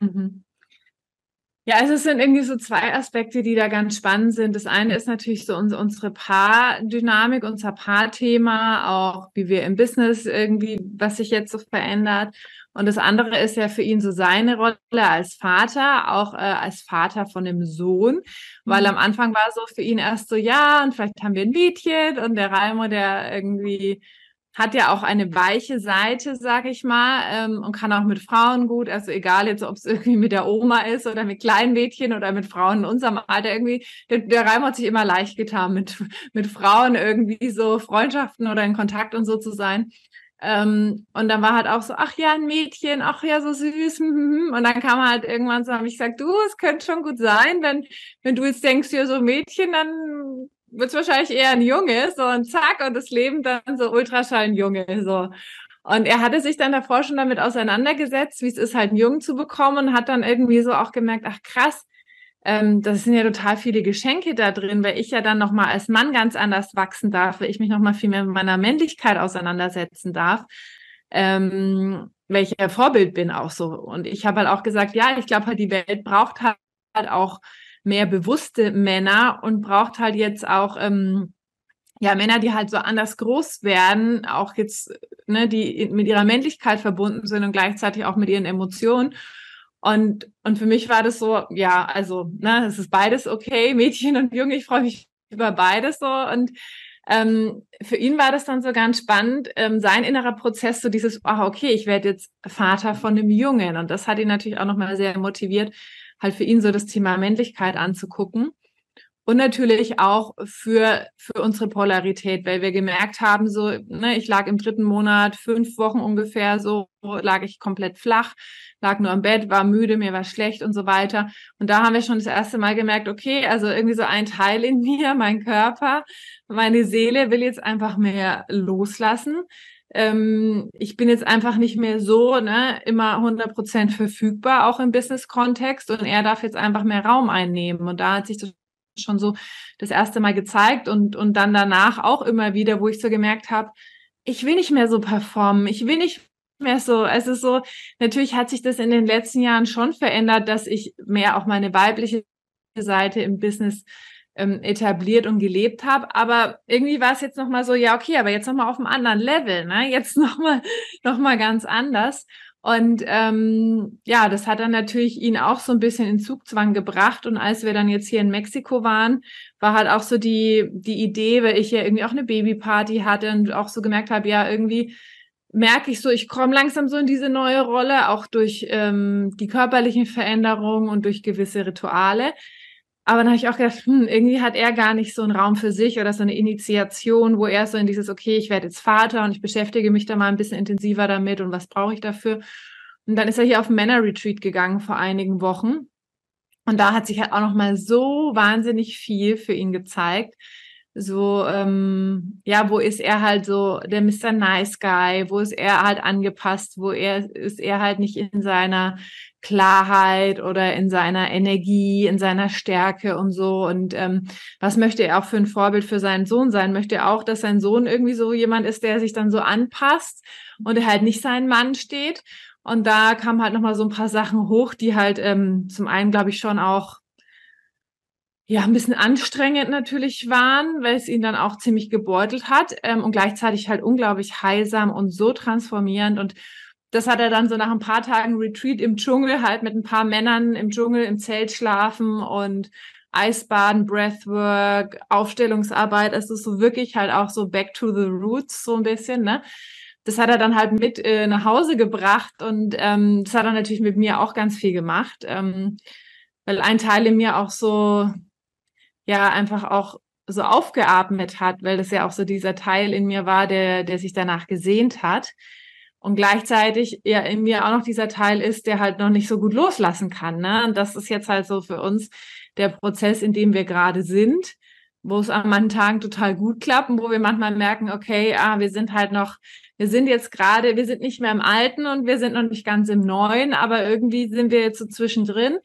Mhm. Ja, also es sind irgendwie so zwei Aspekte, die da ganz spannend sind. Das eine ist natürlich so unsere Paardynamik, unser Paarthema, auch wie wir im Business irgendwie, was sich jetzt so verändert. Und das andere ist ja für ihn so seine Rolle als Vater, auch äh, als Vater von dem Sohn, weil mhm. am Anfang war so für ihn erst so, ja, und vielleicht haben wir ein Mädchen und der Raimo, der irgendwie hat ja auch eine weiche Seite, sag ich mal, ähm, und kann auch mit Frauen gut, also egal jetzt, ob es irgendwie mit der Oma ist oder mit kleinen Mädchen oder mit Frauen in unserem Alter irgendwie, der, der Raimo hat sich immer leicht getan, mit, mit Frauen irgendwie so Freundschaften oder in Kontakt und so zu sein. Ähm, und dann war halt auch so, ach ja, ein Mädchen, ach ja, so süß. Und dann kam halt irgendwann so, habe ich gesagt, du, es könnte schon gut sein, wenn, wenn du jetzt denkst, ja, so Mädchen, dann wird es wahrscheinlich eher ein Junge, so und zack, und das Leben dann so Ultraschall ein Junge, so. Und er hatte sich dann davor schon damit auseinandergesetzt, wie es ist, halt einen Jungen zu bekommen und hat dann irgendwie so auch gemerkt, ach krass, ähm, das sind ja total viele Geschenke da drin, weil ich ja dann nochmal als Mann ganz anders wachsen darf, weil ich mich nochmal viel mehr mit meiner Männlichkeit auseinandersetzen darf. Ähm, welcher Vorbild bin auch so. Und ich habe halt auch gesagt, ja, ich glaube halt, die Welt braucht halt auch mehr bewusste Männer und braucht halt jetzt auch ähm, ja, Männer, die halt so anders groß werden, auch jetzt, ne, die mit ihrer Männlichkeit verbunden sind und gleichzeitig auch mit ihren Emotionen. Und, und für mich war das so, ja, also, ne, es ist beides okay, Mädchen und Junge, ich freue mich über beides so. Und ähm, für ihn war das dann so ganz spannend, ähm, sein innerer Prozess, so dieses, ach, okay, ich werde jetzt Vater von einem Jungen. Und das hat ihn natürlich auch nochmal sehr motiviert, halt für ihn so das Thema Männlichkeit anzugucken. Und natürlich auch für, für unsere Polarität, weil wir gemerkt haben, so, ne, ich lag im dritten Monat, fünf Wochen ungefähr, so lag ich komplett flach, lag nur im Bett, war müde, mir war schlecht und so weiter. Und da haben wir schon das erste Mal gemerkt, okay, also irgendwie so ein Teil in mir, mein Körper, meine Seele will jetzt einfach mehr loslassen. Ähm, ich bin jetzt einfach nicht mehr so, ne, immer 100 Prozent verfügbar, auch im Business-Kontext. Und er darf jetzt einfach mehr Raum einnehmen. Und da hat sich das schon so das erste Mal gezeigt und, und dann danach auch immer wieder, wo ich so gemerkt habe, ich will nicht mehr so performen, ich will nicht mehr so. Es ist so, natürlich hat sich das in den letzten Jahren schon verändert, dass ich mehr auch meine weibliche Seite im Business ähm, etabliert und gelebt habe. Aber irgendwie war es jetzt nochmal so, ja, okay, aber jetzt nochmal auf einem anderen Level, ne? Jetzt nochmal noch mal ganz anders. Und ähm, ja, das hat dann natürlich ihn auch so ein bisschen in Zugzwang gebracht. Und als wir dann jetzt hier in Mexiko waren, war halt auch so die, die Idee, weil ich ja irgendwie auch eine Babyparty hatte und auch so gemerkt habe, ja, irgendwie merke ich so, ich komme langsam so in diese neue Rolle, auch durch ähm, die körperlichen Veränderungen und durch gewisse Rituale. Aber dann habe ich auch gedacht, hm, irgendwie hat er gar nicht so einen Raum für sich oder so eine Initiation, wo er so in dieses, okay, ich werde jetzt Vater und ich beschäftige mich da mal ein bisschen intensiver damit und was brauche ich dafür. Und dann ist er hier auf Männer-Retreat gegangen vor einigen Wochen. Und da hat sich halt auch noch mal so wahnsinnig viel für ihn gezeigt. So, ähm, ja, wo ist er halt so der Mr. Nice Guy? Wo ist er halt angepasst? Wo er ist er halt nicht in seiner Klarheit oder in seiner Energie, in seiner Stärke und so. Und ähm, was möchte er auch für ein Vorbild für seinen Sohn sein? Möchte er auch, dass sein Sohn irgendwie so jemand ist, der sich dann so anpasst und er halt nicht sein Mann steht? Und da kamen halt nochmal so ein paar Sachen hoch, die halt ähm, zum einen, glaube ich, schon auch ja, ein bisschen anstrengend natürlich waren, weil es ihn dann auch ziemlich gebeutelt hat ähm, und gleichzeitig halt unglaublich heilsam und so transformierend und das hat er dann so nach ein paar Tagen Retreat im Dschungel, halt mit ein paar Männern im Dschungel im Zelt schlafen und Eisbaden, Breathwork, Aufstellungsarbeit. Es ist so wirklich halt auch so back to the roots so ein bisschen, ne? Das hat er dann halt mit äh, nach Hause gebracht und ähm, das hat er natürlich mit mir auch ganz viel gemacht, ähm, weil ein Teil in mir auch so, ja, einfach auch so aufgeatmet hat, weil das ja auch so dieser Teil in mir war, der, der sich danach gesehnt hat. Und gleichzeitig ja in mir auch noch dieser Teil ist, der halt noch nicht so gut loslassen kann. Ne? Und das ist jetzt halt so für uns der Prozess, in dem wir gerade sind, wo es an manchen Tagen total gut klappt und wo wir manchmal merken, okay, ah, wir sind halt noch, wir sind jetzt gerade, wir sind nicht mehr im Alten und wir sind noch nicht ganz im Neuen, aber irgendwie sind wir jetzt so zwischendrin.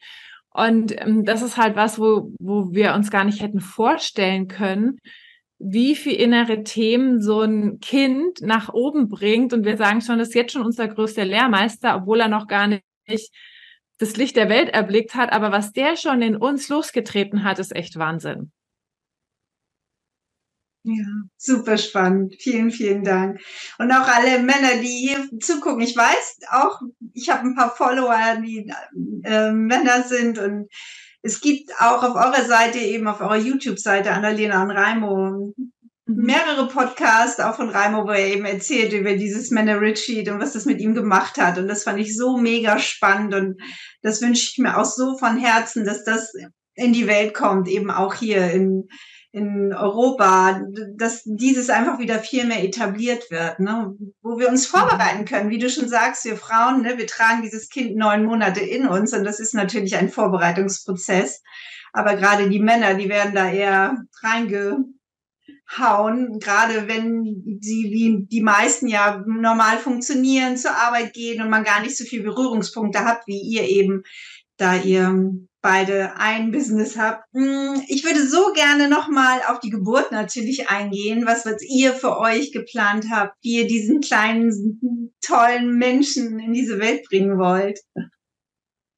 Und ähm, das ist halt was, wo, wo wir uns gar nicht hätten vorstellen können, wie viel innere Themen so ein Kind nach oben bringt. Und wir sagen schon, das ist jetzt schon unser größter Lehrmeister, obwohl er noch gar nicht das Licht der Welt erblickt hat. Aber was der schon in uns losgetreten hat, ist echt Wahnsinn. Ja, super spannend. Vielen, vielen Dank. Und auch alle Männer, die hier zugucken. Ich weiß auch, ich habe ein paar Follower, die äh, Männer sind und es gibt auch auf eurer Seite, eben auf eurer YouTube-Seite, Annalena und Raimo, mhm. mehrere Podcasts auch von Raimo, wo er eben erzählt über dieses Männer Retreat und was das mit ihm gemacht hat. Und das fand ich so mega spannend und das wünsche ich mir auch so von Herzen, dass das in die Welt kommt, eben auch hier in, in Europa, dass dieses einfach wieder viel mehr etabliert wird, ne? wo wir uns vorbereiten können. Wie du schon sagst, wir Frauen, ne, wir tragen dieses Kind neun Monate in uns und das ist natürlich ein Vorbereitungsprozess. Aber gerade die Männer, die werden da eher reingehauen, gerade wenn sie wie die meisten ja normal funktionieren, zur Arbeit gehen und man gar nicht so viele Berührungspunkte hat, wie ihr eben, da ihr beide ein Business habt. Hm, ich würde so gerne nochmal auf die Geburt natürlich eingehen, was, was ihr für euch geplant habt, wie ihr diesen kleinen, tollen Menschen in diese Welt bringen wollt.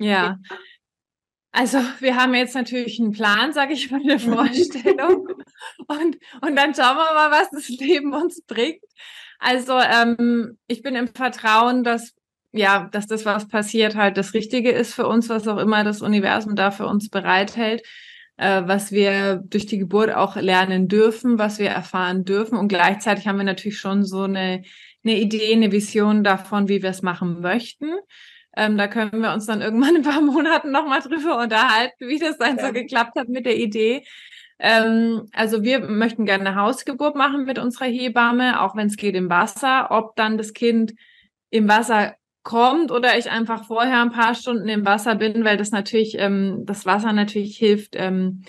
Ja. Also wir haben jetzt natürlich einen Plan, sage ich mal, eine Vorstellung. und, und dann schauen wir mal, was das Leben uns bringt. Also ähm, ich bin im Vertrauen, dass ja, dass das, was passiert, halt das Richtige ist für uns, was auch immer das Universum da für uns bereithält, äh, was wir durch die Geburt auch lernen dürfen, was wir erfahren dürfen. Und gleichzeitig haben wir natürlich schon so eine, eine Idee, eine Vision davon, wie wir es machen möchten. Ähm, da können wir uns dann irgendwann in ein paar Monaten nochmal drüber unterhalten, wie das dann ja. so geklappt hat mit der Idee. Ähm, also wir möchten gerne eine Hausgeburt machen mit unserer Hebamme, auch wenn es geht im Wasser. Ob dann das Kind im Wasser kommt oder ich einfach vorher ein paar Stunden im Wasser bin, weil das natürlich, ähm, das Wasser natürlich hilft, ähm,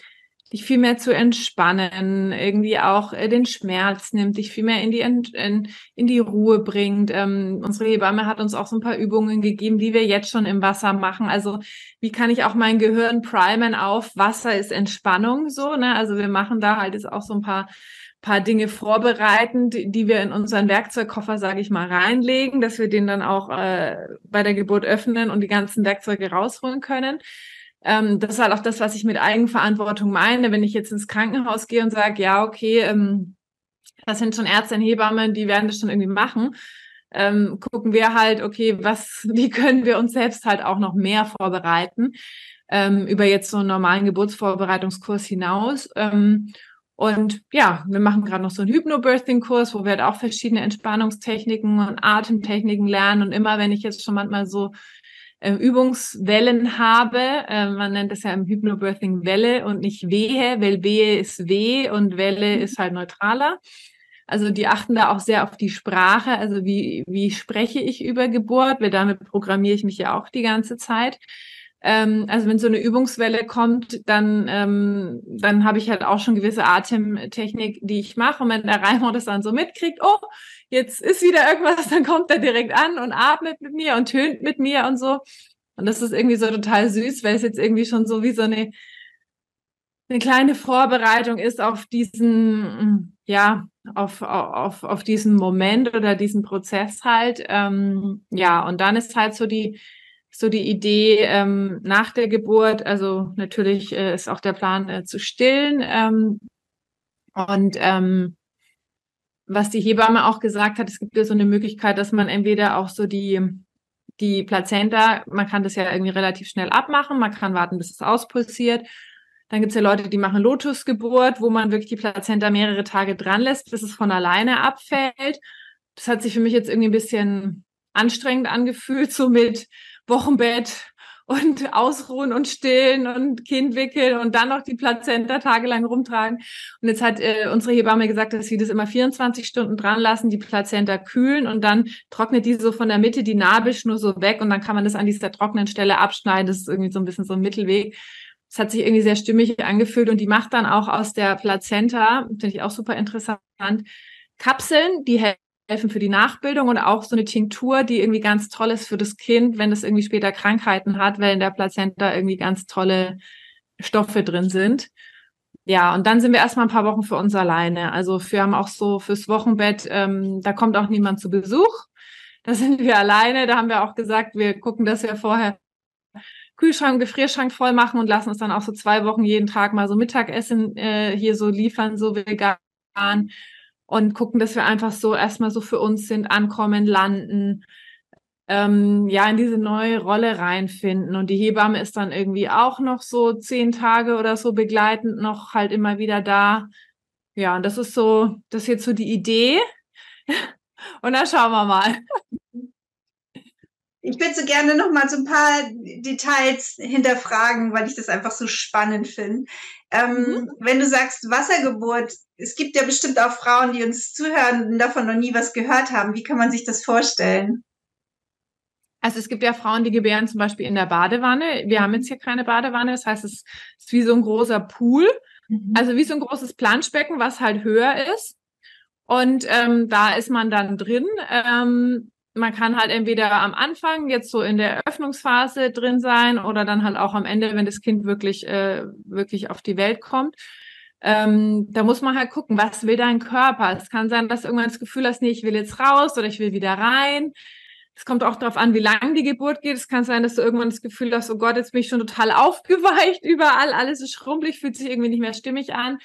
dich viel mehr zu entspannen, irgendwie auch äh, den Schmerz nimmt, dich viel mehr in die, in, in die Ruhe bringt. Ähm, unsere Hebamme hat uns auch so ein paar Übungen gegeben, die wir jetzt schon im Wasser machen. Also wie kann ich auch mein Gehirn primen auf Wasser ist Entspannung so, ne? Also wir machen da halt jetzt auch so ein paar paar Dinge vorbereiten, die, die wir in unseren Werkzeugkoffer, sage ich mal, reinlegen, dass wir den dann auch äh, bei der Geburt öffnen und die ganzen Werkzeuge rausholen können. Ähm, das ist halt auch das, was ich mit Eigenverantwortung meine. Wenn ich jetzt ins Krankenhaus gehe und sage, ja, okay, ähm, das sind schon Ärzte und Hebammen, die werden das schon irgendwie machen. Ähm, gucken wir halt, okay, was, wie können wir uns selbst halt auch noch mehr vorbereiten ähm, über jetzt so einen normalen Geburtsvorbereitungskurs hinaus. Ähm, und ja, wir machen gerade noch so einen Hypnobirthing-Kurs, wo wir halt auch verschiedene Entspannungstechniken und Atemtechniken lernen. Und immer wenn ich jetzt schon manchmal so äh, Übungswellen habe, äh, man nennt das ja im Hypnobirthing Welle und nicht Wehe, weil Wehe ist weh und Welle mhm. ist halt neutraler. Also die achten da auch sehr auf die Sprache, also wie, wie spreche ich über Geburt, weil damit programmiere ich mich ja auch die ganze Zeit. Ähm, also wenn so eine Übungswelle kommt, dann, ähm, dann habe ich halt auch schon gewisse Atemtechnik, die ich mache. Und wenn der Reimer das dann so mitkriegt, oh, jetzt ist wieder irgendwas, dann kommt er direkt an und atmet mit mir und tönt mit mir und so. Und das ist irgendwie so total süß, weil es jetzt irgendwie schon so wie so eine, eine kleine Vorbereitung ist auf diesen, ja, auf, auf, auf diesen Moment oder diesen Prozess halt. Ähm, ja, und dann ist halt so die, so die Idee ähm, nach der Geburt, also natürlich äh, ist auch der Plan äh, zu stillen. Ähm, und ähm, was die Hebamme auch gesagt hat, es gibt ja so eine Möglichkeit, dass man entweder auch so die, die Plazenta, man kann das ja irgendwie relativ schnell abmachen, man kann warten, bis es auspulsiert. Dann gibt es ja Leute, die machen Lotusgeburt, wo man wirklich die Plazenta mehrere Tage dran lässt, bis es von alleine abfällt. Das hat sich für mich jetzt irgendwie ein bisschen anstrengend angefühlt, so mit Wochenbett und ausruhen und stillen und Kind wickeln und dann noch die Plazenta tagelang rumtragen. Und jetzt hat äh, unsere Hebamme gesagt, dass sie das immer 24 Stunden dran lassen, die Plazenta kühlen und dann trocknet die so von der Mitte die Nabelschnur so weg und dann kann man das an dieser trockenen Stelle abschneiden. Das ist irgendwie so ein bisschen so ein Mittelweg. Das hat sich irgendwie sehr stimmig angefühlt und die macht dann auch aus der Plazenta, finde ich auch super interessant, Kapseln, die helfen für die Nachbildung und auch so eine Tinktur, die irgendwie ganz toll ist für das Kind, wenn es irgendwie später Krankheiten hat, weil in der Plazenta irgendwie ganz tolle Stoffe drin sind. Ja, und dann sind wir erstmal ein paar Wochen für uns alleine. Also wir haben auch so fürs Wochenbett, ähm, da kommt auch niemand zu Besuch. Da sind wir alleine. Da haben wir auch gesagt, wir gucken, dass wir vorher Kühlschrank, Gefrierschrank voll machen und lassen uns dann auch so zwei Wochen jeden Tag mal so Mittagessen äh, hier so liefern, so vegan und gucken, dass wir einfach so erstmal so für uns sind, ankommen, landen, ähm, ja, in diese neue Rolle reinfinden. Und die Hebamme ist dann irgendwie auch noch so zehn Tage oder so begleitend noch halt immer wieder da. Ja, und das ist so, das ist jetzt so die Idee. Und dann schauen wir mal. Ich würde so gerne noch mal so ein paar Details hinterfragen, weil ich das einfach so spannend finde. Ähm, mhm. Wenn du sagst Wassergeburt, es gibt ja bestimmt auch Frauen, die uns zuhören und davon noch nie was gehört haben. Wie kann man sich das vorstellen? Also es gibt ja Frauen, die gebären zum Beispiel in der Badewanne. Wir haben jetzt hier keine Badewanne, das heißt, es ist wie so ein großer Pool, mhm. also wie so ein großes Planschbecken, was halt höher ist. Und ähm, da ist man dann drin. Ähm, man kann halt entweder am Anfang jetzt so in der Eröffnungsphase drin sein oder dann halt auch am Ende, wenn das Kind wirklich äh, wirklich auf die Welt kommt. Ähm, da muss man halt gucken, was will dein Körper. Es kann sein, dass du irgendwann das Gefühl hast, nee, ich will jetzt raus oder ich will wieder rein. Es kommt auch darauf an, wie lang die Geburt geht. Es kann sein, dass du irgendwann das Gefühl hast, oh Gott, jetzt bin ich schon total aufgeweicht überall, alles ist schrumpelig, fühlt sich irgendwie nicht mehr stimmig an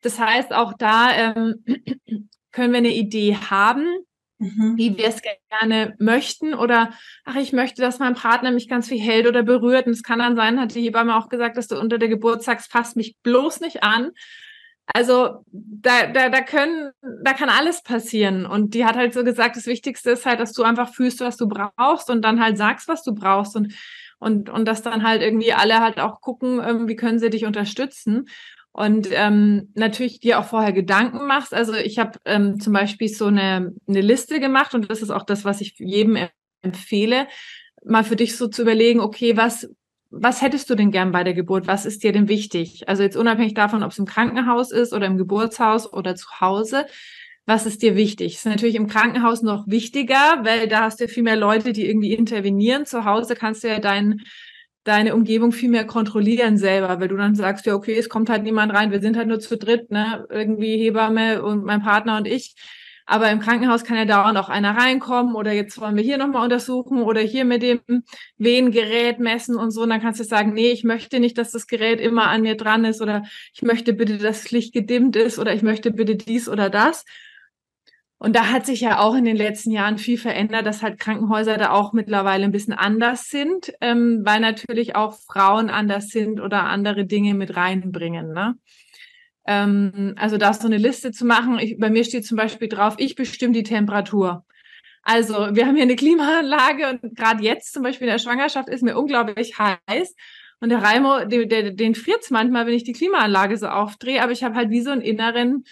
Das heißt, auch da ähm, können wir eine Idee haben, mhm. wie wir es gerne möchten oder ach, ich möchte, dass mein Partner mich ganz viel hält oder berührt. Und es kann dann sein, hat die Hebamme auch gesagt, dass du unter der Geburt sagst, fasst mich bloß nicht an. Also da, da, da können, da kann alles passieren. Und die hat halt so gesagt, das Wichtigste ist halt, dass du einfach fühlst, was du brauchst und dann halt sagst, was du brauchst und und und dass dann halt irgendwie alle halt auch gucken, ähm, wie können sie dich unterstützen und ähm, natürlich dir auch vorher Gedanken machst. Also ich habe ähm, zum Beispiel so eine, eine Liste gemacht und das ist auch das, was ich jedem empfehle, mal für dich so zu überlegen, okay, was, was hättest du denn gern bei der Geburt? Was ist dir denn wichtig? Also jetzt unabhängig davon, ob es im Krankenhaus ist oder im Geburtshaus oder zu Hause. Was ist dir wichtig? Ist natürlich im Krankenhaus noch wichtiger, weil da hast du ja viel mehr Leute, die irgendwie intervenieren. Zu Hause kannst du ja deinen deine Umgebung viel mehr kontrollieren selber, weil du dann sagst, ja, okay, es kommt halt niemand rein, wir sind halt nur zu dritt, ne, irgendwie Hebamme und mein Partner und ich. Aber im Krankenhaus kann ja dauernd auch einer reinkommen oder jetzt wollen wir hier nochmal untersuchen oder hier mit dem Wehengerät messen und so. Und dann kannst du sagen, nee, ich möchte nicht, dass das Gerät immer an mir dran ist oder ich möchte bitte, dass das Licht gedimmt ist oder ich möchte bitte dies oder das. Und da hat sich ja auch in den letzten Jahren viel verändert, dass halt Krankenhäuser da auch mittlerweile ein bisschen anders sind, ähm, weil natürlich auch Frauen anders sind oder andere Dinge mit reinbringen. Ne? Ähm, also da so eine Liste zu machen. Ich, bei mir steht zum Beispiel drauf, ich bestimme die Temperatur. Also wir haben hier eine Klimaanlage und gerade jetzt zum Beispiel in der Schwangerschaft ist mir unglaublich heiß. Und der Raimo, den, den, den friert manchmal, wenn ich die Klimaanlage so aufdrehe, aber ich habe halt wie so einen inneren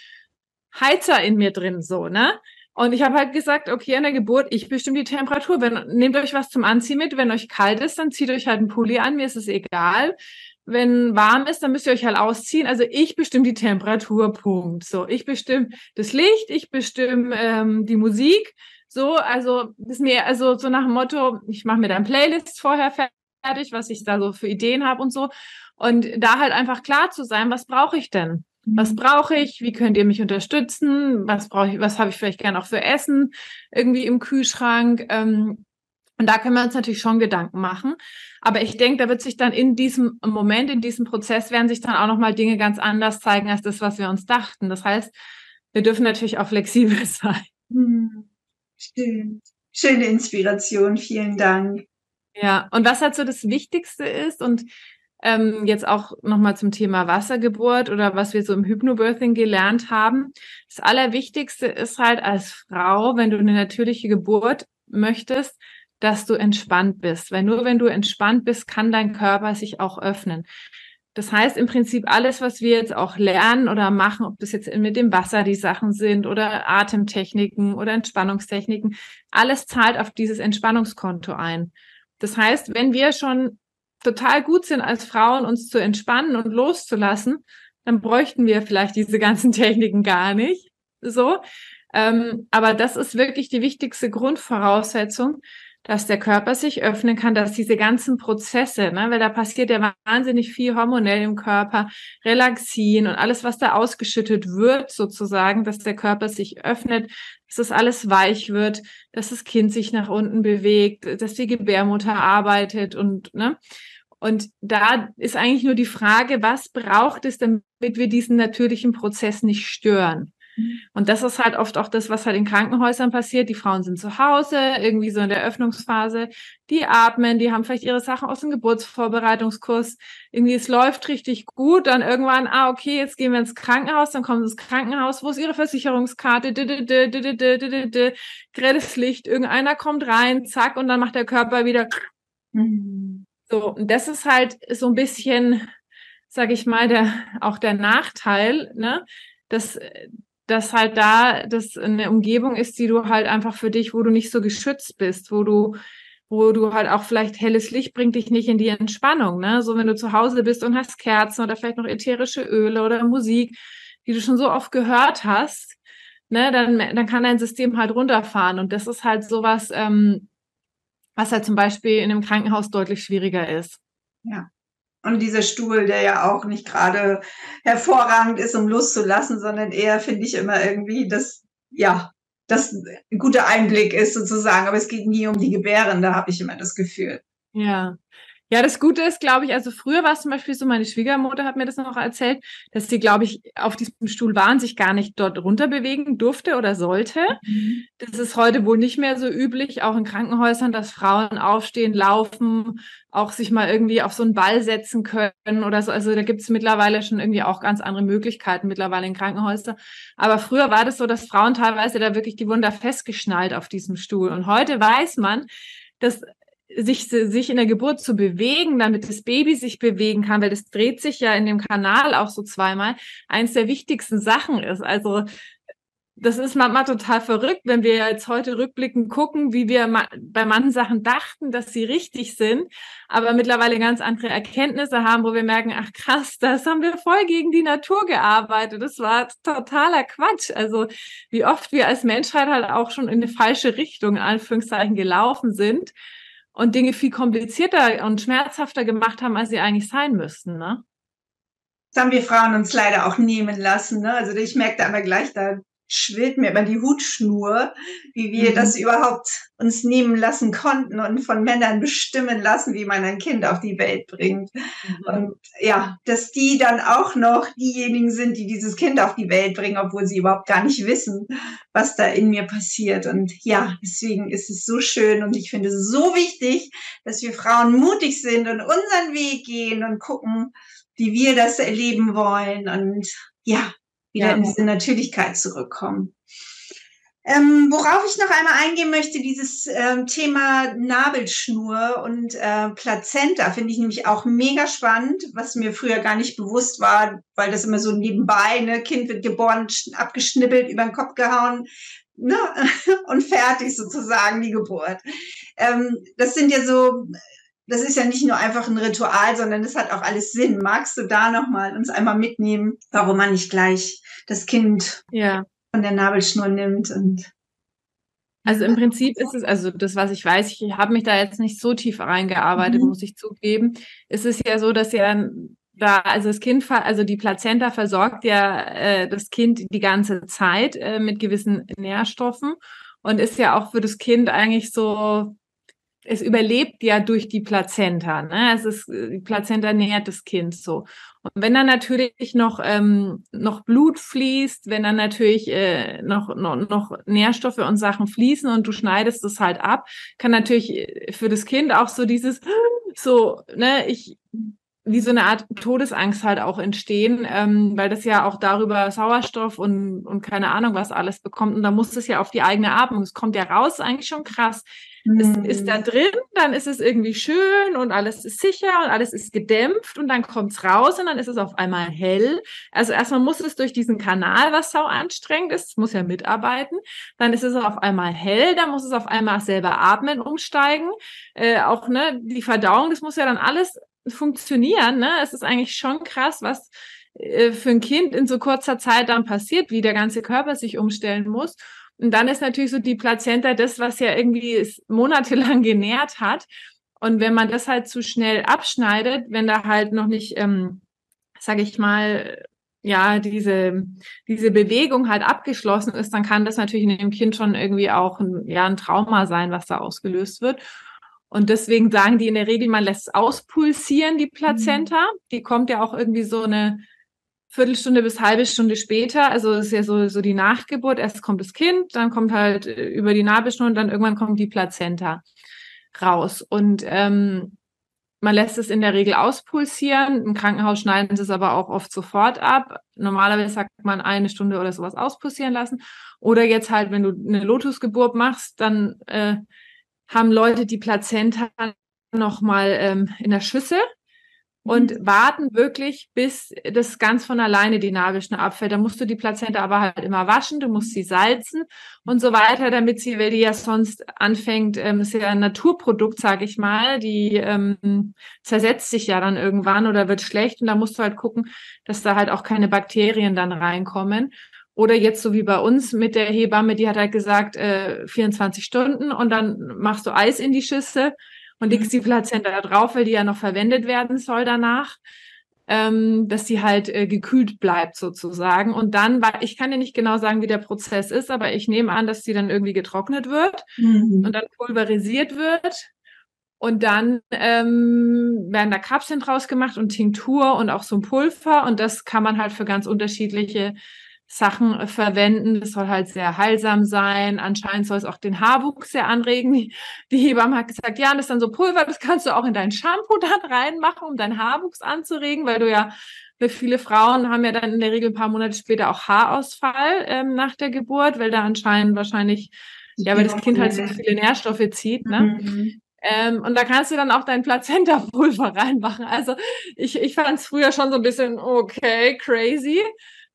Heizer in mir drin, so, ne? Und ich habe halt gesagt, okay, an der Geburt, ich bestimme die Temperatur. Wenn, nehmt euch was zum Anziehen mit. Wenn euch kalt ist, dann zieht euch halt einen Pulli an. Mir ist es egal. Wenn warm ist, dann müsst ihr euch halt ausziehen. Also ich bestimme die Temperatur, Punkt. So, ich bestimme das Licht, ich bestimme ähm, die Musik. So, also das ist mir, also so nach dem Motto, ich mache mir dann Playlists vorher fertig, was ich da so für Ideen habe und so. Und da halt einfach klar zu sein, was brauche ich denn? Was mhm. brauche ich? Wie könnt ihr mich unterstützen? Was brauche ich? Was habe ich vielleicht gerne auch für Essen irgendwie im Kühlschrank? Ähm, und da können wir uns natürlich schon Gedanken machen. Aber ich denke, da wird sich dann in diesem Moment, in diesem Prozess werden sich dann auch nochmal Dinge ganz anders zeigen als das, was wir uns dachten. Das heißt, wir dürfen natürlich auch flexibel sein. Mhm. Stimmt. Schöne Inspiration. Vielen Dank. Ja, und was halt so das Wichtigste ist und ähm, jetzt auch nochmal zum Thema Wassergeburt oder was wir so im Hypnobirthing gelernt haben. Das Allerwichtigste ist halt als Frau, wenn du eine natürliche Geburt möchtest, dass du entspannt bist. Weil nur wenn du entspannt bist, kann dein Körper sich auch öffnen. Das heißt im Prinzip alles, was wir jetzt auch lernen oder machen, ob das jetzt mit dem Wasser die Sachen sind oder Atemtechniken oder Entspannungstechniken, alles zahlt auf dieses Entspannungskonto ein. Das heißt, wenn wir schon total gut sind als Frauen, uns zu entspannen und loszulassen, dann bräuchten wir vielleicht diese ganzen Techniken gar nicht. So. Ähm, aber das ist wirklich die wichtigste Grundvoraussetzung, dass der Körper sich öffnen kann, dass diese ganzen Prozesse, ne, weil da passiert ja wahnsinnig viel hormonell im Körper, relaxieren und alles, was da ausgeschüttet wird, sozusagen, dass der Körper sich öffnet, dass das alles weich wird, dass das Kind sich nach unten bewegt, dass die Gebärmutter arbeitet und, ne, und da ist eigentlich nur die Frage, was braucht es, damit wir diesen natürlichen Prozess nicht stören? Und das ist halt oft auch das, was halt in Krankenhäusern passiert. Die Frauen sind zu Hause, irgendwie so in der Öffnungsphase, die atmen, die haben vielleicht ihre Sachen aus dem Geburtsvorbereitungskurs. Irgendwie, es läuft richtig gut. Dann irgendwann, ah, okay, jetzt gehen wir ins Krankenhaus, dann kommen sie ins Krankenhaus, wo ist ihre Versicherungskarte? Grelles Licht, irgendeiner kommt rein, zack, und dann macht der Körper wieder. Mhm. So, und das ist halt so ein bisschen, sag ich mal, der, auch der Nachteil, ne, dass, dass halt da das eine Umgebung ist, die du halt einfach für dich, wo du nicht so geschützt bist, wo du, wo du halt auch vielleicht helles Licht bringt dich nicht in die Entspannung, ne? So wenn du zu Hause bist und hast Kerzen oder vielleicht noch ätherische Öle oder Musik, die du schon so oft gehört hast, ne, dann, dann kann dein System halt runterfahren. Und das ist halt sowas, ähm, was halt zum Beispiel in einem Krankenhaus deutlich schwieriger ist. Ja. Und dieser Stuhl, der ja auch nicht gerade hervorragend ist, um loszulassen, sondern eher, finde ich, immer irgendwie das, ja, das ein guter Einblick ist sozusagen. Aber es geht nie um die Gebären, da habe ich immer das Gefühl. Ja. Ja, das Gute ist, glaube ich, also früher war es zum Beispiel so, meine Schwiegermutter hat mir das noch erzählt, dass sie, glaube ich, auf diesem Stuhl war und sich gar nicht dort runter bewegen durfte oder sollte. Mhm. Das ist heute wohl nicht mehr so üblich, auch in Krankenhäusern, dass Frauen aufstehen, laufen, auch sich mal irgendwie auf so einen Ball setzen können oder so. Also da gibt es mittlerweile schon irgendwie auch ganz andere Möglichkeiten mittlerweile in Krankenhäusern. Aber früher war das so, dass Frauen teilweise da wirklich die Wunder festgeschnallt auf diesem Stuhl. Und heute weiß man, dass sich, sich in der Geburt zu bewegen, damit das Baby sich bewegen kann, weil das dreht sich ja in dem Kanal auch so zweimal, eins der wichtigsten Sachen ist. Also das ist manchmal total verrückt, wenn wir jetzt heute rückblickend gucken, wie wir bei manchen Sachen dachten, dass sie richtig sind, aber mittlerweile ganz andere Erkenntnisse haben, wo wir merken, ach krass, das haben wir voll gegen die Natur gearbeitet. Das war totaler Quatsch. Also wie oft wir als Menschheit halt auch schon in eine falsche Richtung, in Anführungszeichen, gelaufen sind und Dinge viel komplizierter und schmerzhafter gemacht haben, als sie eigentlich sein müssten, ne? Das haben wir Frauen uns leider auch nehmen lassen. Ne? Also ich merkte aber gleich, da schwillt mir immer die Hutschnur, wie wir mhm. das überhaupt uns nehmen lassen konnten und von Männern bestimmen lassen, wie man ein Kind auf die Welt bringt. Mhm. Und ja, dass die dann auch noch diejenigen sind, die dieses Kind auf die Welt bringen, obwohl sie überhaupt gar nicht wissen, was da in mir passiert. Und ja, deswegen ist es so schön und ich finde es so wichtig, dass wir Frauen mutig sind und unseren Weg gehen und gucken, wie wir das erleben wollen. Und ja, wieder ja. in diese Natürlichkeit zurückkommen. Ähm, worauf ich noch einmal eingehen möchte, dieses ähm, Thema Nabelschnur und äh, Plazenta finde ich nämlich auch mega spannend, was mir früher gar nicht bewusst war, weil das immer so nebenbei, ne, Kind wird geboren, abgeschnippelt, über den Kopf gehauen, ne, und fertig sozusagen die Geburt. Ähm, das sind ja so, das ist ja nicht nur einfach ein Ritual, sondern es hat auch alles Sinn. Magst du da nochmal uns einmal mitnehmen, warum man nicht gleich das Kind ja. von der Nabelschnur nimmt und also im Prinzip ist es, also das, was ich weiß, ich habe mich da jetzt nicht so tief reingearbeitet, mhm. muss ich zugeben. Es ist ja so, dass ja da, also das Kind, also die Plazenta versorgt ja äh, das Kind die ganze Zeit äh, mit gewissen Nährstoffen und ist ja auch für das Kind eigentlich so es überlebt ja durch die Plazenta. Ne? Es ist, die Plazenta nährt das Kind so. Und wenn dann natürlich noch, ähm, noch Blut fließt, wenn dann natürlich äh, noch, noch, noch Nährstoffe und Sachen fließen und du schneidest es halt ab, kann natürlich äh, für das Kind auch so dieses, so, ne, ich, wie so eine Art Todesangst halt auch entstehen, ähm, weil das ja auch darüber Sauerstoff und, und keine Ahnung was alles bekommt. Und da muss es ja auf die eigene Atmung. Es kommt ja raus, eigentlich schon krass. Mhm. Es ist da drin, dann ist es irgendwie schön und alles ist sicher und alles ist gedämpft und dann kommt es raus und dann ist es auf einmal hell. Also erstmal muss es durch diesen Kanal, was sau anstrengend ist, muss ja mitarbeiten. Dann ist es auf einmal hell, dann muss es auf einmal selber atmen, umsteigen. Äh, auch ne, die Verdauung, das muss ja dann alles funktionieren. Ne? Es ist eigentlich schon krass, was äh, für ein Kind in so kurzer Zeit dann passiert, wie der ganze Körper sich umstellen muss. Und dann ist natürlich so die Plazenta das, was ja irgendwie monatelang genährt hat. Und wenn man das halt zu schnell abschneidet, wenn da halt noch nicht, ähm, sage ich mal, ja, diese, diese Bewegung halt abgeschlossen ist, dann kann das natürlich in dem Kind schon irgendwie auch ein, ja, ein Trauma sein, was da ausgelöst wird. Und deswegen sagen die in der Regel, man lässt auspulsieren, die Plazenta. Die kommt ja auch irgendwie so eine Viertelstunde bis halbe Stunde später, also das ist ja so, so die Nachgeburt, erst kommt das Kind, dann kommt halt äh, über die Nabelschnur und dann irgendwann kommt die Plazenta raus. Und ähm, man lässt es in der Regel auspulsieren. Im Krankenhaus schneiden sie es aber auch oft sofort ab. Normalerweise sagt man eine Stunde oder sowas auspulsieren lassen. Oder jetzt halt, wenn du eine Lotusgeburt machst, dann äh, haben Leute die Plazenta nochmal ähm, in der Schüssel und mhm. warten wirklich, bis das ganz von alleine die Nabelschnur abfällt. Da musst du die Plazenta aber halt immer waschen, du musst sie salzen und so weiter, damit sie, weil die ja sonst anfängt, ähm, ist ja ein Naturprodukt, sag ich mal, die ähm, zersetzt sich ja dann irgendwann oder wird schlecht und da musst du halt gucken, dass da halt auch keine Bakterien dann reinkommen. Oder jetzt so wie bei uns mit der Hebamme, die hat halt gesagt, äh, 24 Stunden und dann machst du Eis in die Schüsse und legst die Plazenta da drauf, weil die ja noch verwendet werden soll danach, ähm, dass sie halt äh, gekühlt bleibt sozusagen. Und dann, weil ich kann dir nicht genau sagen, wie der Prozess ist, aber ich nehme an, dass sie dann irgendwie getrocknet wird mhm. und dann pulverisiert wird. Und dann ähm, werden da Kapseln draus gemacht und Tinktur und auch so ein Pulver. Und das kann man halt für ganz unterschiedliche Sachen äh, verwenden. Das soll halt sehr heilsam sein. Anscheinend soll es auch den Haarwuchs sehr anregen. Die, die Hebamme hat gesagt, ja, das ist dann so Pulver, das kannst du auch in dein Shampoo dann reinmachen, um deinen Haarwuchs anzuregen, weil du ja, viele Frauen haben ja dann in der Regel ein paar Monate später auch Haarausfall ähm, nach der Geburt, weil da anscheinend wahrscheinlich, ja, weil das Kind halt so viele Nährstoffe zieht, ne? Mhm. Ähm, und da kannst du dann auch dein Plazenta-Pulver reinmachen. Also ich, ich fand es früher schon so ein bisschen, okay, crazy.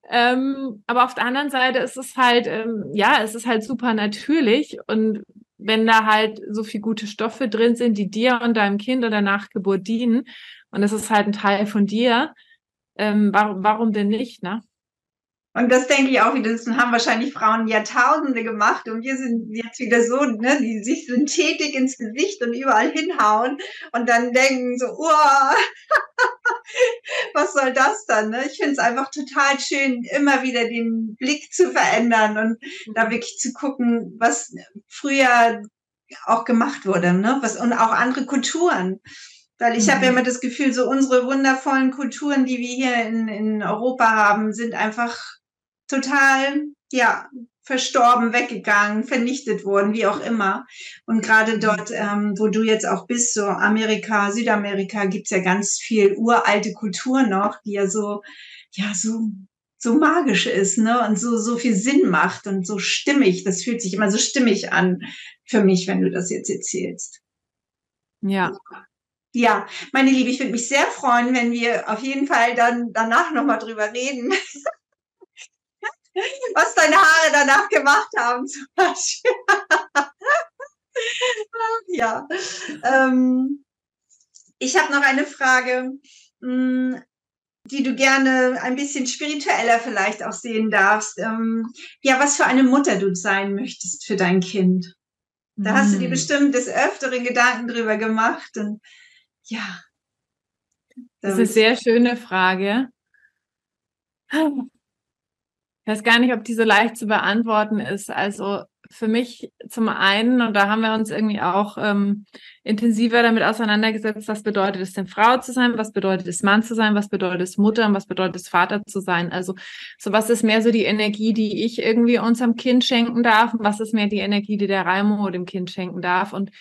Ähm, aber auf der anderen Seite ist es halt, ähm, ja, es ist halt super natürlich. Und wenn da halt so viel gute Stoffe drin sind, die dir und deinem Kind oder Nachgeburt dienen, und es ist halt ein Teil von dir, ähm, warum, warum denn nicht, ne? Und das denke ich auch wieder, das haben wahrscheinlich Frauen Jahrtausende gemacht und wir sind jetzt wieder so, ne, die sich synthetik ins Gesicht und überall hinhauen und dann denken so, was soll das dann? Ne? Ich finde es einfach total schön, immer wieder den Blick zu verändern und da mhm. wirklich zu gucken, was früher auch gemacht wurde, ne? Was und auch andere Kulturen. Weil ich mhm. habe ja immer das Gefühl, so unsere wundervollen Kulturen, die wir hier in, in Europa haben, sind einfach total, ja, verstorben, weggegangen, vernichtet worden, wie auch immer. Und gerade mhm. dort, ähm, wo du jetzt auch bist, so Amerika, Südamerika, gibt's ja ganz viel uralte Kultur noch, die ja so, ja, so, so magisch ist, ne? Und so, so viel Sinn macht und so stimmig. Das fühlt sich immer so stimmig an für mich, wenn du das jetzt erzählst. Ja. Ja, meine Liebe, ich würde mich sehr freuen, wenn wir auf jeden Fall dann danach nochmal drüber reden. was deine Haare danach gemacht haben, zum Beispiel. ja. Ähm, ich habe noch eine Frage, hm, die du gerne ein bisschen spiritueller vielleicht auch sehen darfst. Ähm, ja, was für eine Mutter du sein möchtest für dein Kind. Da hast du dir hm. bestimmt des Öfteren Gedanken drüber gemacht. Und ja. Das ist eine sehr schöne Frage. Ich weiß gar nicht, ob die so leicht zu beantworten ist. Also für mich zum einen, und da haben wir uns irgendwie auch ähm, intensiver damit auseinandergesetzt, was bedeutet es denn Frau zu sein, was bedeutet es Mann zu sein, was bedeutet es Mutter und was bedeutet es Vater zu sein. Also so was ist mehr so die Energie, die ich irgendwie unserem Kind schenken darf und was ist mehr die Energie, die der Raimo dem Kind schenken darf. Und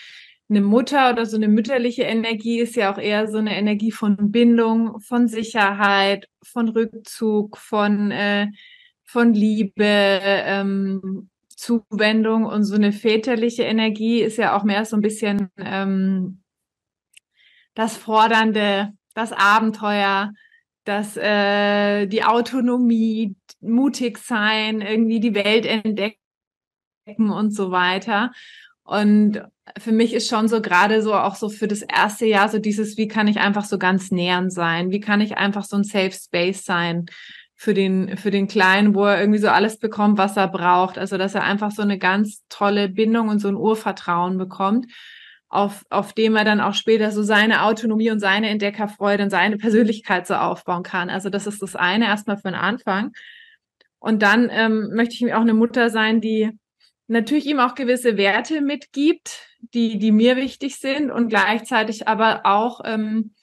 eine Mutter oder so eine mütterliche Energie ist ja auch eher so eine Energie von Bindung, von Sicherheit, von Rückzug, von äh, von Liebe, ähm, Zuwendung und so eine väterliche Energie ist ja auch mehr so ein bisschen ähm, das Fordernde, das Abenteuer, das äh, die Autonomie, mutig sein, irgendwie die Welt entdecken und so weiter. Und für mich ist schon so gerade so auch so für das erste Jahr so dieses, wie kann ich einfach so ganz nähern sein? Wie kann ich einfach so ein Safe Space sein? Für den, für den Kleinen, wo er irgendwie so alles bekommt, was er braucht. Also, dass er einfach so eine ganz tolle Bindung und so ein Urvertrauen bekommt, auf, auf dem er dann auch später so seine Autonomie und seine Entdeckerfreude und seine Persönlichkeit so aufbauen kann. Also, das ist das eine erstmal für den Anfang. Und dann ähm, möchte ich auch eine Mutter sein, die natürlich ihm auch gewisse Werte mitgibt, die, die mir wichtig sind und gleichzeitig aber auch ähm,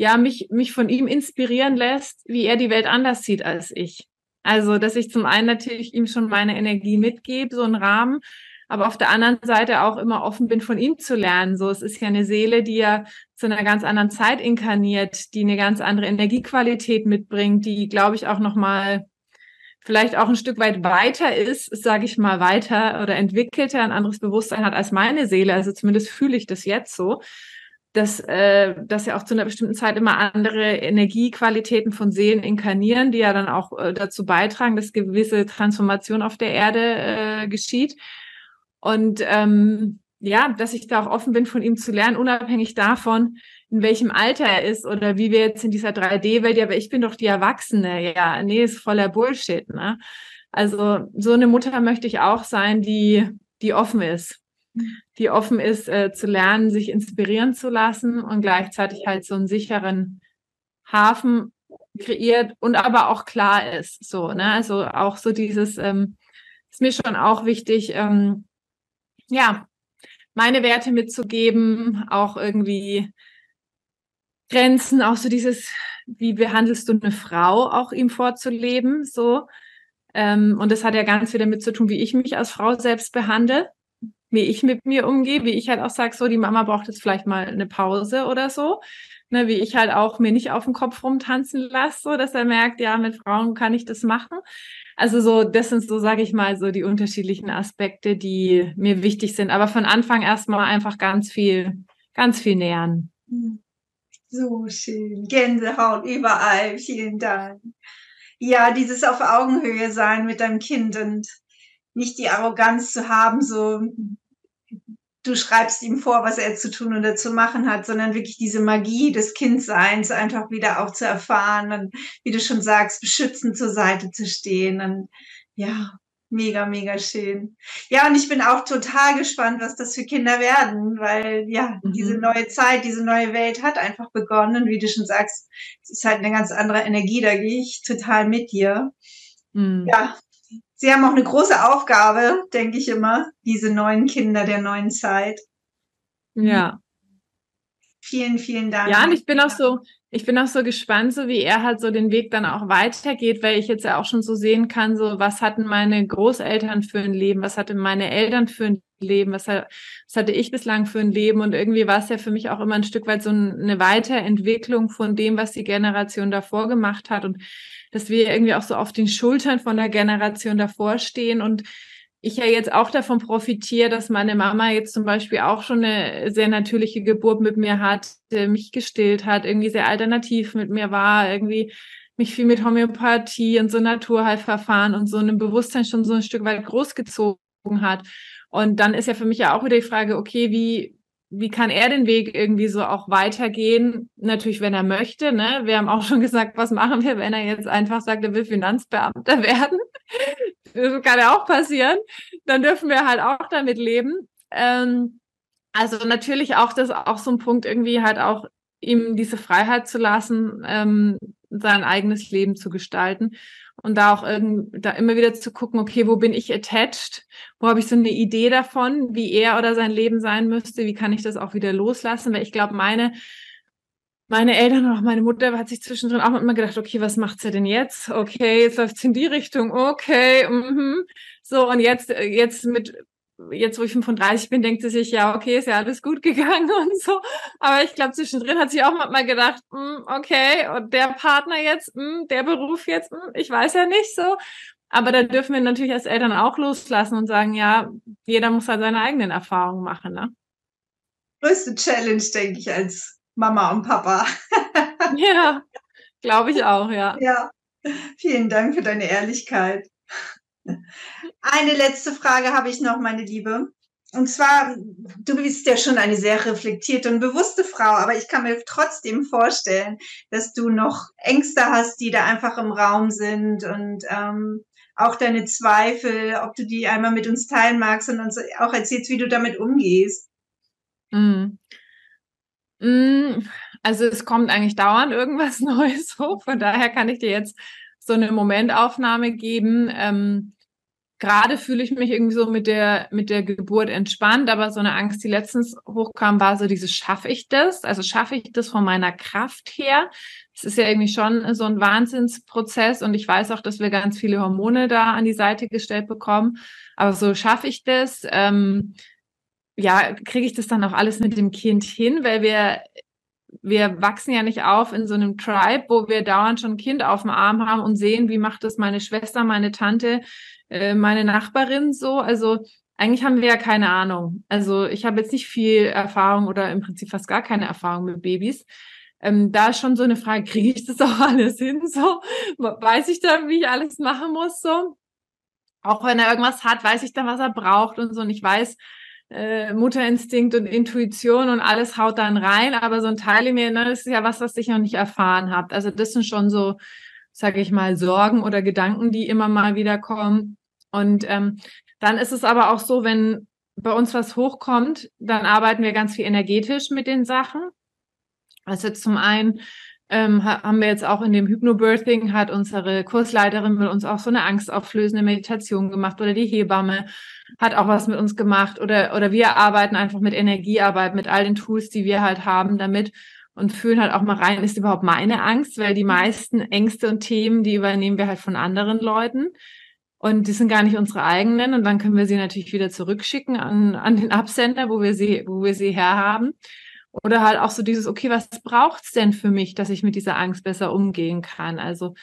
ja, mich, mich von ihm inspirieren lässt, wie er die Welt anders sieht als ich. Also, dass ich zum einen natürlich ihm schon meine Energie mitgebe, so einen Rahmen, aber auf der anderen Seite auch immer offen bin, von ihm zu lernen. So, es ist ja eine Seele, die ja zu einer ganz anderen Zeit inkarniert, die eine ganz andere Energiequalität mitbringt, die, glaube ich, auch nochmal vielleicht auch ein Stück weit weiter ist, sage ich mal, weiter oder entwickelter, ein anderes Bewusstsein hat als meine Seele. Also zumindest fühle ich das jetzt so dass, äh, dass ja auch zu einer bestimmten Zeit immer andere Energiequalitäten von Seelen inkarnieren, die ja dann auch äh, dazu beitragen, dass gewisse Transformation auf der Erde äh, geschieht. Und ähm, ja, dass ich da auch offen bin, von ihm zu lernen, unabhängig davon, in welchem Alter er ist oder wie wir jetzt in dieser 3D-Welt, ja, aber ich bin doch die Erwachsene, ja, nee, ist voller Bullshit, ne? Also so eine Mutter möchte ich auch sein, die, die offen ist die offen ist, äh, zu lernen, sich inspirieren zu lassen und gleichzeitig halt so einen sicheren Hafen kreiert und aber auch klar ist. So, ne? Also auch so dieses, ähm, ist mir schon auch wichtig, ähm, ja, meine Werte mitzugeben, auch irgendwie Grenzen, auch so dieses, wie behandelst du eine Frau, auch ihm vorzuleben, so. Ähm, und das hat ja ganz viel damit zu tun, wie ich mich als Frau selbst behandle, wie ich mit mir umgehe, wie ich halt auch sage, so, die Mama braucht jetzt vielleicht mal eine Pause oder so. Ne, wie ich halt auch mir nicht auf den Kopf rumtanzen lasse, so dass er merkt, ja, mit Frauen kann ich das machen. Also so, das sind so, sage ich mal, so die unterschiedlichen Aspekte, die mir wichtig sind. Aber von Anfang erstmal einfach ganz viel, ganz viel nähern. Hm. So schön. Gänsehaut überall. Vielen Dank. Ja, dieses auf Augenhöhe sein mit deinem Kind und nicht die Arroganz zu haben, so du schreibst ihm vor, was er zu tun oder zu machen hat, sondern wirklich diese Magie des Kindseins einfach wieder auch zu erfahren und wie du schon sagst, beschützend zur Seite zu stehen und ja, Mega, mega schön. Ja, und ich bin auch total gespannt, was das für Kinder werden, weil ja, mhm. diese neue Zeit, diese neue Welt hat einfach begonnen. Wie du schon sagst, es ist halt eine ganz andere Energie, da gehe ich total mit dir. Mhm. Ja, sie haben auch eine große Aufgabe, denke ich immer, diese neuen Kinder der neuen Zeit. Ja. Vielen, vielen Dank. Ja, und ich bin auch so, ich bin auch so gespannt, so wie er halt so den Weg dann auch weitergeht, weil ich jetzt ja auch schon so sehen kann, so was hatten meine Großeltern für ein Leben, was hatten meine Eltern für ein Leben, was, was hatte ich bislang für ein Leben und irgendwie war es ja für mich auch immer ein Stück weit so eine Weiterentwicklung von dem, was die Generation davor gemacht hat und dass wir irgendwie auch so auf den Schultern von der Generation davor stehen und ich ja jetzt auch davon profitiere, dass meine Mama jetzt zum Beispiel auch schon eine sehr natürliche Geburt mit mir hat, mich gestillt hat, irgendwie sehr alternativ mit mir war, irgendwie mich viel mit Homöopathie und so Naturheilverfahren und so einem Bewusstsein schon so ein Stück weit großgezogen hat. Und dann ist ja für mich ja auch wieder die Frage, okay, wie, wie kann er den Weg irgendwie so auch weitergehen? Natürlich, wenn er möchte. Ne? Wir haben auch schon gesagt, was machen wir, wenn er jetzt einfach sagt, er will Finanzbeamter werden? das kann ja auch passieren. Dann dürfen wir halt auch damit leben. Ähm, also natürlich auch das auch so ein Punkt irgendwie halt auch ihm diese Freiheit zu lassen, ähm, sein eigenes Leben zu gestalten und da auch irgendwie, da immer wieder zu gucken, okay, wo bin ich attached? Wo habe ich so eine Idee davon, wie er oder sein Leben sein müsste? Wie kann ich das auch wieder loslassen? Weil ich glaube, meine meine Eltern und auch meine Mutter hat sich zwischendrin auch immer gedacht, okay, was macht sie denn jetzt? Okay, jetzt läuft's in die Richtung, okay, mhm. So, und jetzt, jetzt mit jetzt, wo ich 35 bin, denkt sie sich, ja, okay, ist ja alles gut gegangen und so. Aber ich glaube, zwischendrin hat sie auch mal gedacht, mm, okay, und der Partner jetzt, mm, der Beruf jetzt, mm, ich weiß ja nicht so. Aber da dürfen wir natürlich als Eltern auch loslassen und sagen, ja, jeder muss halt seine eigenen Erfahrungen machen, ne? Größte Challenge, denke ich, als Mama und Papa. ja, glaube ich auch, ja. Ja, vielen Dank für deine Ehrlichkeit. Eine letzte Frage habe ich noch, meine Liebe. Und zwar, du bist ja schon eine sehr reflektierte und bewusste Frau, aber ich kann mir trotzdem vorstellen, dass du noch Ängste hast, die da einfach im Raum sind und ähm, auch deine Zweifel, ob du die einmal mit uns teilen magst und uns auch erzählst, wie du damit umgehst. Mm. Mm. Also es kommt eigentlich dauernd irgendwas Neues hoch, von daher kann ich dir jetzt so eine Momentaufnahme geben. Ähm, Gerade fühle ich mich irgendwie so mit der, mit der Geburt entspannt, aber so eine Angst, die letztens hochkam, war so dieses, schaffe ich das? Also schaffe ich das von meiner Kraft her? Es ist ja irgendwie schon so ein Wahnsinnsprozess und ich weiß auch, dass wir ganz viele Hormone da an die Seite gestellt bekommen. Aber so schaffe ich das? Ähm, ja, kriege ich das dann auch alles mit dem Kind hin, weil wir wir wachsen ja nicht auf in so einem Tribe, wo wir dauernd schon ein Kind auf dem Arm haben und sehen, wie macht das meine Schwester, meine Tante, äh, meine Nachbarin so. Also eigentlich haben wir ja keine Ahnung. Also ich habe jetzt nicht viel Erfahrung oder im Prinzip fast gar keine Erfahrung mit Babys. Ähm, da ist schon so eine Frage, kriege ich das auch alles hin? So, weiß ich dann, wie ich alles machen muss? So, auch wenn er irgendwas hat, weiß ich dann, was er braucht und so. Und ich weiß, äh, Mutterinstinkt und Intuition und alles haut dann rein, aber so ein Teil in mir, ne, das ist ja was, was ich noch nicht erfahren habe. Also das sind schon so, sage ich mal, Sorgen oder Gedanken, die immer mal wieder kommen. Und ähm, dann ist es aber auch so, wenn bei uns was hochkommt, dann arbeiten wir ganz viel energetisch mit den Sachen. Also zum einen ähm, haben wir jetzt auch in dem Hypnobirthing, hat unsere Kursleiterin mit uns auch so eine angstauflösende Meditation gemacht oder die Hebamme hat auch was mit uns gemacht oder, oder wir arbeiten einfach mit Energiearbeit, mit all den Tools, die wir halt haben damit und fühlen halt auch mal rein, ist überhaupt meine Angst, weil die meisten Ängste und Themen, die übernehmen wir halt von anderen Leuten. Und die sind gar nicht unsere eigenen. Und dann können wir sie natürlich wieder zurückschicken an, an den Absender, wo wir sie, wo wir sie herhaben. Oder halt auch so dieses, okay, was braucht's denn für mich, dass ich mit dieser Angst besser umgehen kann? Also,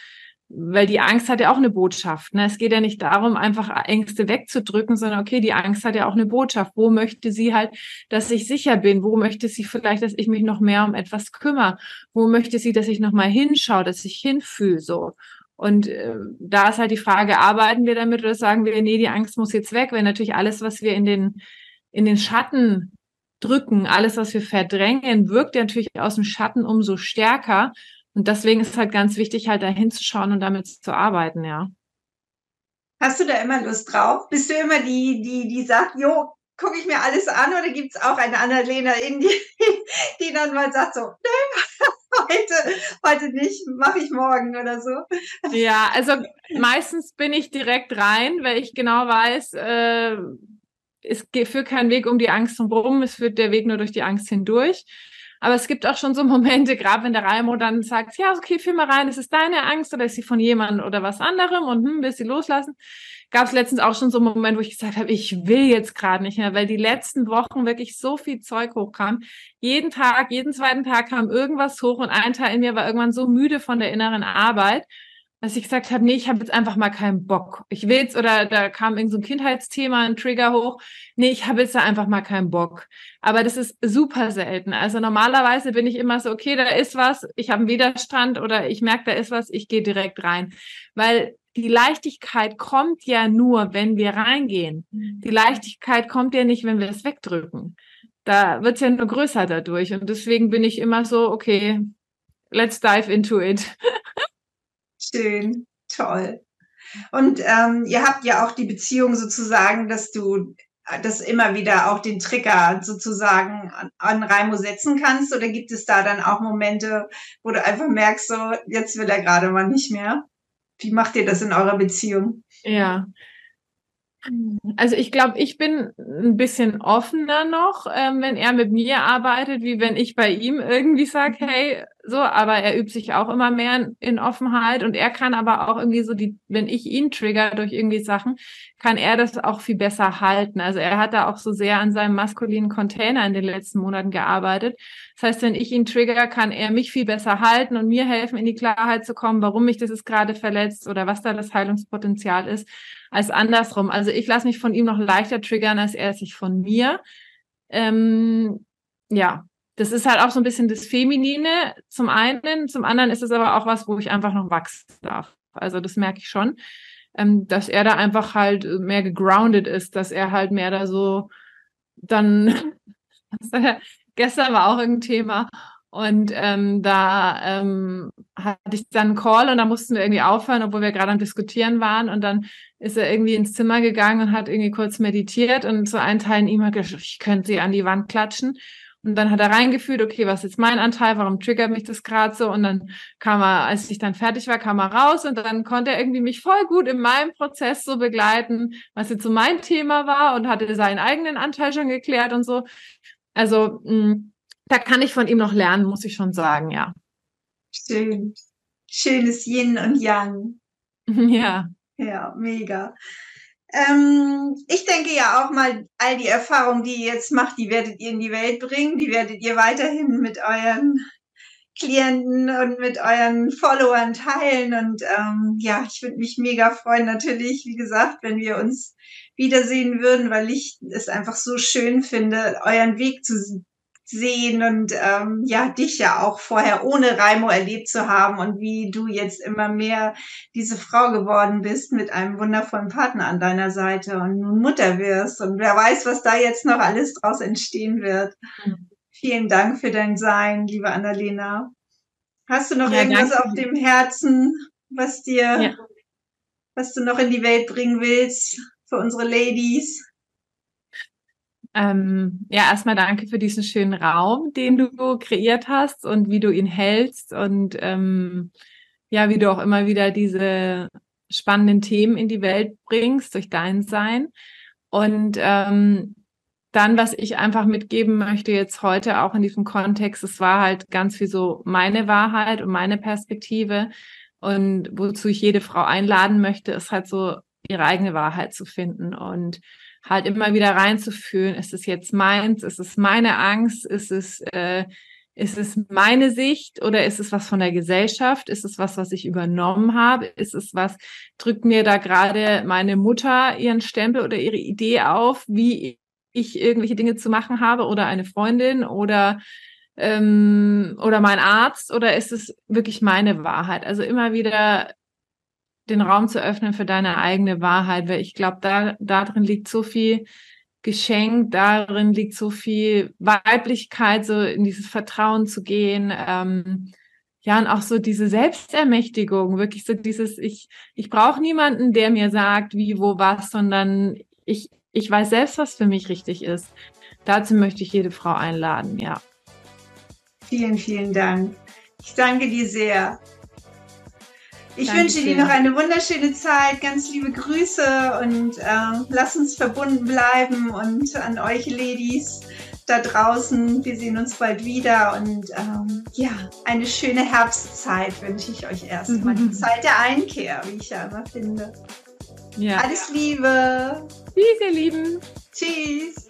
weil die Angst hat ja auch eine Botschaft. Ne? Es geht ja nicht darum, einfach Ängste wegzudrücken, sondern okay, die Angst hat ja auch eine Botschaft. Wo möchte sie halt, dass ich sicher bin? Wo möchte sie vielleicht, dass ich mich noch mehr um etwas kümmere? Wo möchte sie, dass ich noch mal hinschaue, dass ich hinfühle so? Und äh, da ist halt die Frage, arbeiten wir damit oder sagen wir, nee, die Angst muss jetzt weg, weil natürlich alles, was wir in den, in den Schatten drücken, alles, was wir verdrängen, wirkt ja natürlich aus dem Schatten umso stärker. Und deswegen ist es halt ganz wichtig, halt da hinzuschauen und damit zu arbeiten, ja. Hast du da immer Lust drauf? Bist du immer die, die, die sagt, jo, gucke ich mir alles an oder gibt es auch eine Annalena in die, die dann mal sagt so, nee, heute, heute nicht, mache ich morgen oder so. Ja, also meistens bin ich direkt rein, weil ich genau weiß, äh, es führt kein Weg um die Angst herum, es führt der Weg nur durch die Angst hindurch. Aber es gibt auch schon so Momente, gerade wenn der Raimo dann sagt, ja, okay, fühl mal rein, ist es deine Angst oder ist sie von jemandem oder was anderem und hm, willst sie loslassen? Gab es letztens auch schon so einen Moment, wo ich gesagt habe, ich will jetzt gerade nicht mehr, weil die letzten Wochen wirklich so viel Zeug hochkam. Jeden Tag, jeden zweiten Tag kam irgendwas hoch und ein Teil in mir war irgendwann so müde von der inneren Arbeit, dass ich gesagt habe, nee, ich habe jetzt einfach mal keinen Bock. Ich will jetzt, oder da kam irgend so ein Kindheitsthema, ein Trigger hoch. Nee, ich habe jetzt da einfach mal keinen Bock. Aber das ist super selten. Also normalerweise bin ich immer so, okay, da ist was, ich habe einen Widerstand oder ich merke, da ist was, ich gehe direkt rein. Weil die Leichtigkeit kommt ja nur, wenn wir reingehen. Die Leichtigkeit kommt ja nicht, wenn wir es wegdrücken. Da wird es ja nur größer dadurch. Und deswegen bin ich immer so, okay, let's dive into it. Schön, toll. Und ähm, ihr habt ja auch die Beziehung sozusagen, dass du das immer wieder auch den Trigger sozusagen an, an Raimo setzen kannst? Oder gibt es da dann auch Momente, wo du einfach merkst, so, jetzt will er gerade mal nicht mehr? Wie macht ihr das in eurer Beziehung? Ja, also ich glaube, ich bin ein bisschen offener noch, ähm, wenn er mit mir arbeitet, wie wenn ich bei ihm irgendwie sage, mhm. hey, so, aber er übt sich auch immer mehr in, Offenheit und er kann aber auch irgendwie so die, wenn ich ihn trigger durch irgendwie Sachen, kann er das auch viel besser halten. Also er hat da auch so sehr an seinem maskulinen Container in den letzten Monaten gearbeitet. Das heißt, wenn ich ihn trigger, kann er mich viel besser halten und mir helfen, in die Klarheit zu kommen, warum mich das ist gerade verletzt oder was da das Heilungspotenzial ist, als andersrum. Also ich lasse mich von ihm noch leichter triggern, als er sich von mir. Ähm, ja, das ist halt auch so ein bisschen das Feminine zum einen, zum anderen ist es aber auch was, wo ich einfach noch wachsen darf. Also das merke ich schon, ähm, dass er da einfach halt mehr gegroundet ist, dass er halt mehr da so dann, gestern war auch ein Thema und ähm, da ähm, hatte ich dann einen Call und da mussten wir irgendwie aufhören, obwohl wir gerade am Diskutieren waren. Und dann ist er irgendwie ins Zimmer gegangen und hat irgendwie kurz meditiert und so ein Teil in ihm hat gesagt, ich könnte sie an die Wand klatschen. Und dann hat er reingefühlt, okay, was ist jetzt mein Anteil, warum triggert mich das gerade so? Und dann kam er, als ich dann fertig war, kam er raus und dann konnte er irgendwie mich voll gut in meinem Prozess so begleiten, was jetzt so mein Thema war und hatte seinen eigenen Anteil schon geklärt und so. Also mh, da kann ich von ihm noch lernen, muss ich schon sagen, ja. Schön. Schönes Yin und Yang. Ja. Ja, mega. Ähm, ich denke ja auch mal, all die Erfahrungen, die ihr jetzt macht, die werdet ihr in die Welt bringen, die werdet ihr weiterhin mit euren Klienten und mit euren Followern teilen. Und ähm, ja, ich würde mich mega freuen, natürlich, wie gesagt, wenn wir uns wiedersehen würden, weil ich es einfach so schön finde, euren Weg zu sehen und ähm, ja, dich ja auch vorher ohne Raimo erlebt zu haben und wie du jetzt immer mehr diese Frau geworden bist mit einem wundervollen Partner an deiner Seite und nun Mutter wirst und wer weiß, was da jetzt noch alles draus entstehen wird. Mhm. Vielen Dank für dein Sein, liebe Annalena. Hast du noch ja, irgendwas danke. auf dem Herzen, was dir, ja. was du noch in die Welt bringen willst für unsere Ladies? Ähm, ja, erstmal danke für diesen schönen Raum, den du kreiert hast und wie du ihn hältst und ähm, ja, wie du auch immer wieder diese spannenden Themen in die Welt bringst durch dein Sein. Und ähm, dann, was ich einfach mitgeben möchte jetzt heute auch in diesem Kontext, es war halt ganz viel so meine Wahrheit und meine Perspektive. Und wozu ich jede Frau einladen möchte, ist halt so ihre eigene Wahrheit zu finden und halt immer wieder reinzufühlen, ist es jetzt meins, ist es meine Angst, ist es, äh, ist es meine Sicht oder ist es was von der Gesellschaft? Ist es was, was ich übernommen habe? Ist es was, drückt mir da gerade meine Mutter ihren Stempel oder ihre Idee auf, wie ich irgendwelche Dinge zu machen habe oder eine Freundin oder ähm, oder mein Arzt oder ist es wirklich meine Wahrheit? Also immer wieder den Raum zu öffnen für deine eigene Wahrheit, weil ich glaube, da darin liegt so viel Geschenk, darin liegt so viel Weiblichkeit, so in dieses Vertrauen zu gehen. Ähm, ja, und auch so diese Selbstermächtigung, wirklich so dieses, ich, ich brauche niemanden, der mir sagt, wie, wo, was, sondern ich, ich weiß selbst, was für mich richtig ist. Dazu möchte ich jede Frau einladen, ja. Vielen, vielen Dank. Ich danke dir sehr. Ich Danke wünsche dir noch eine wunderschöne Zeit, ganz liebe Grüße und äh, lass uns verbunden bleiben und an euch Ladies da draußen, wir sehen uns bald wieder und ähm, ja, eine schöne Herbstzeit wünsche ich euch erstmal. Die Zeit der Einkehr, wie ich ja immer finde. Ja. Alles Liebe. Tschüss, ihr Lieben. Tschüss.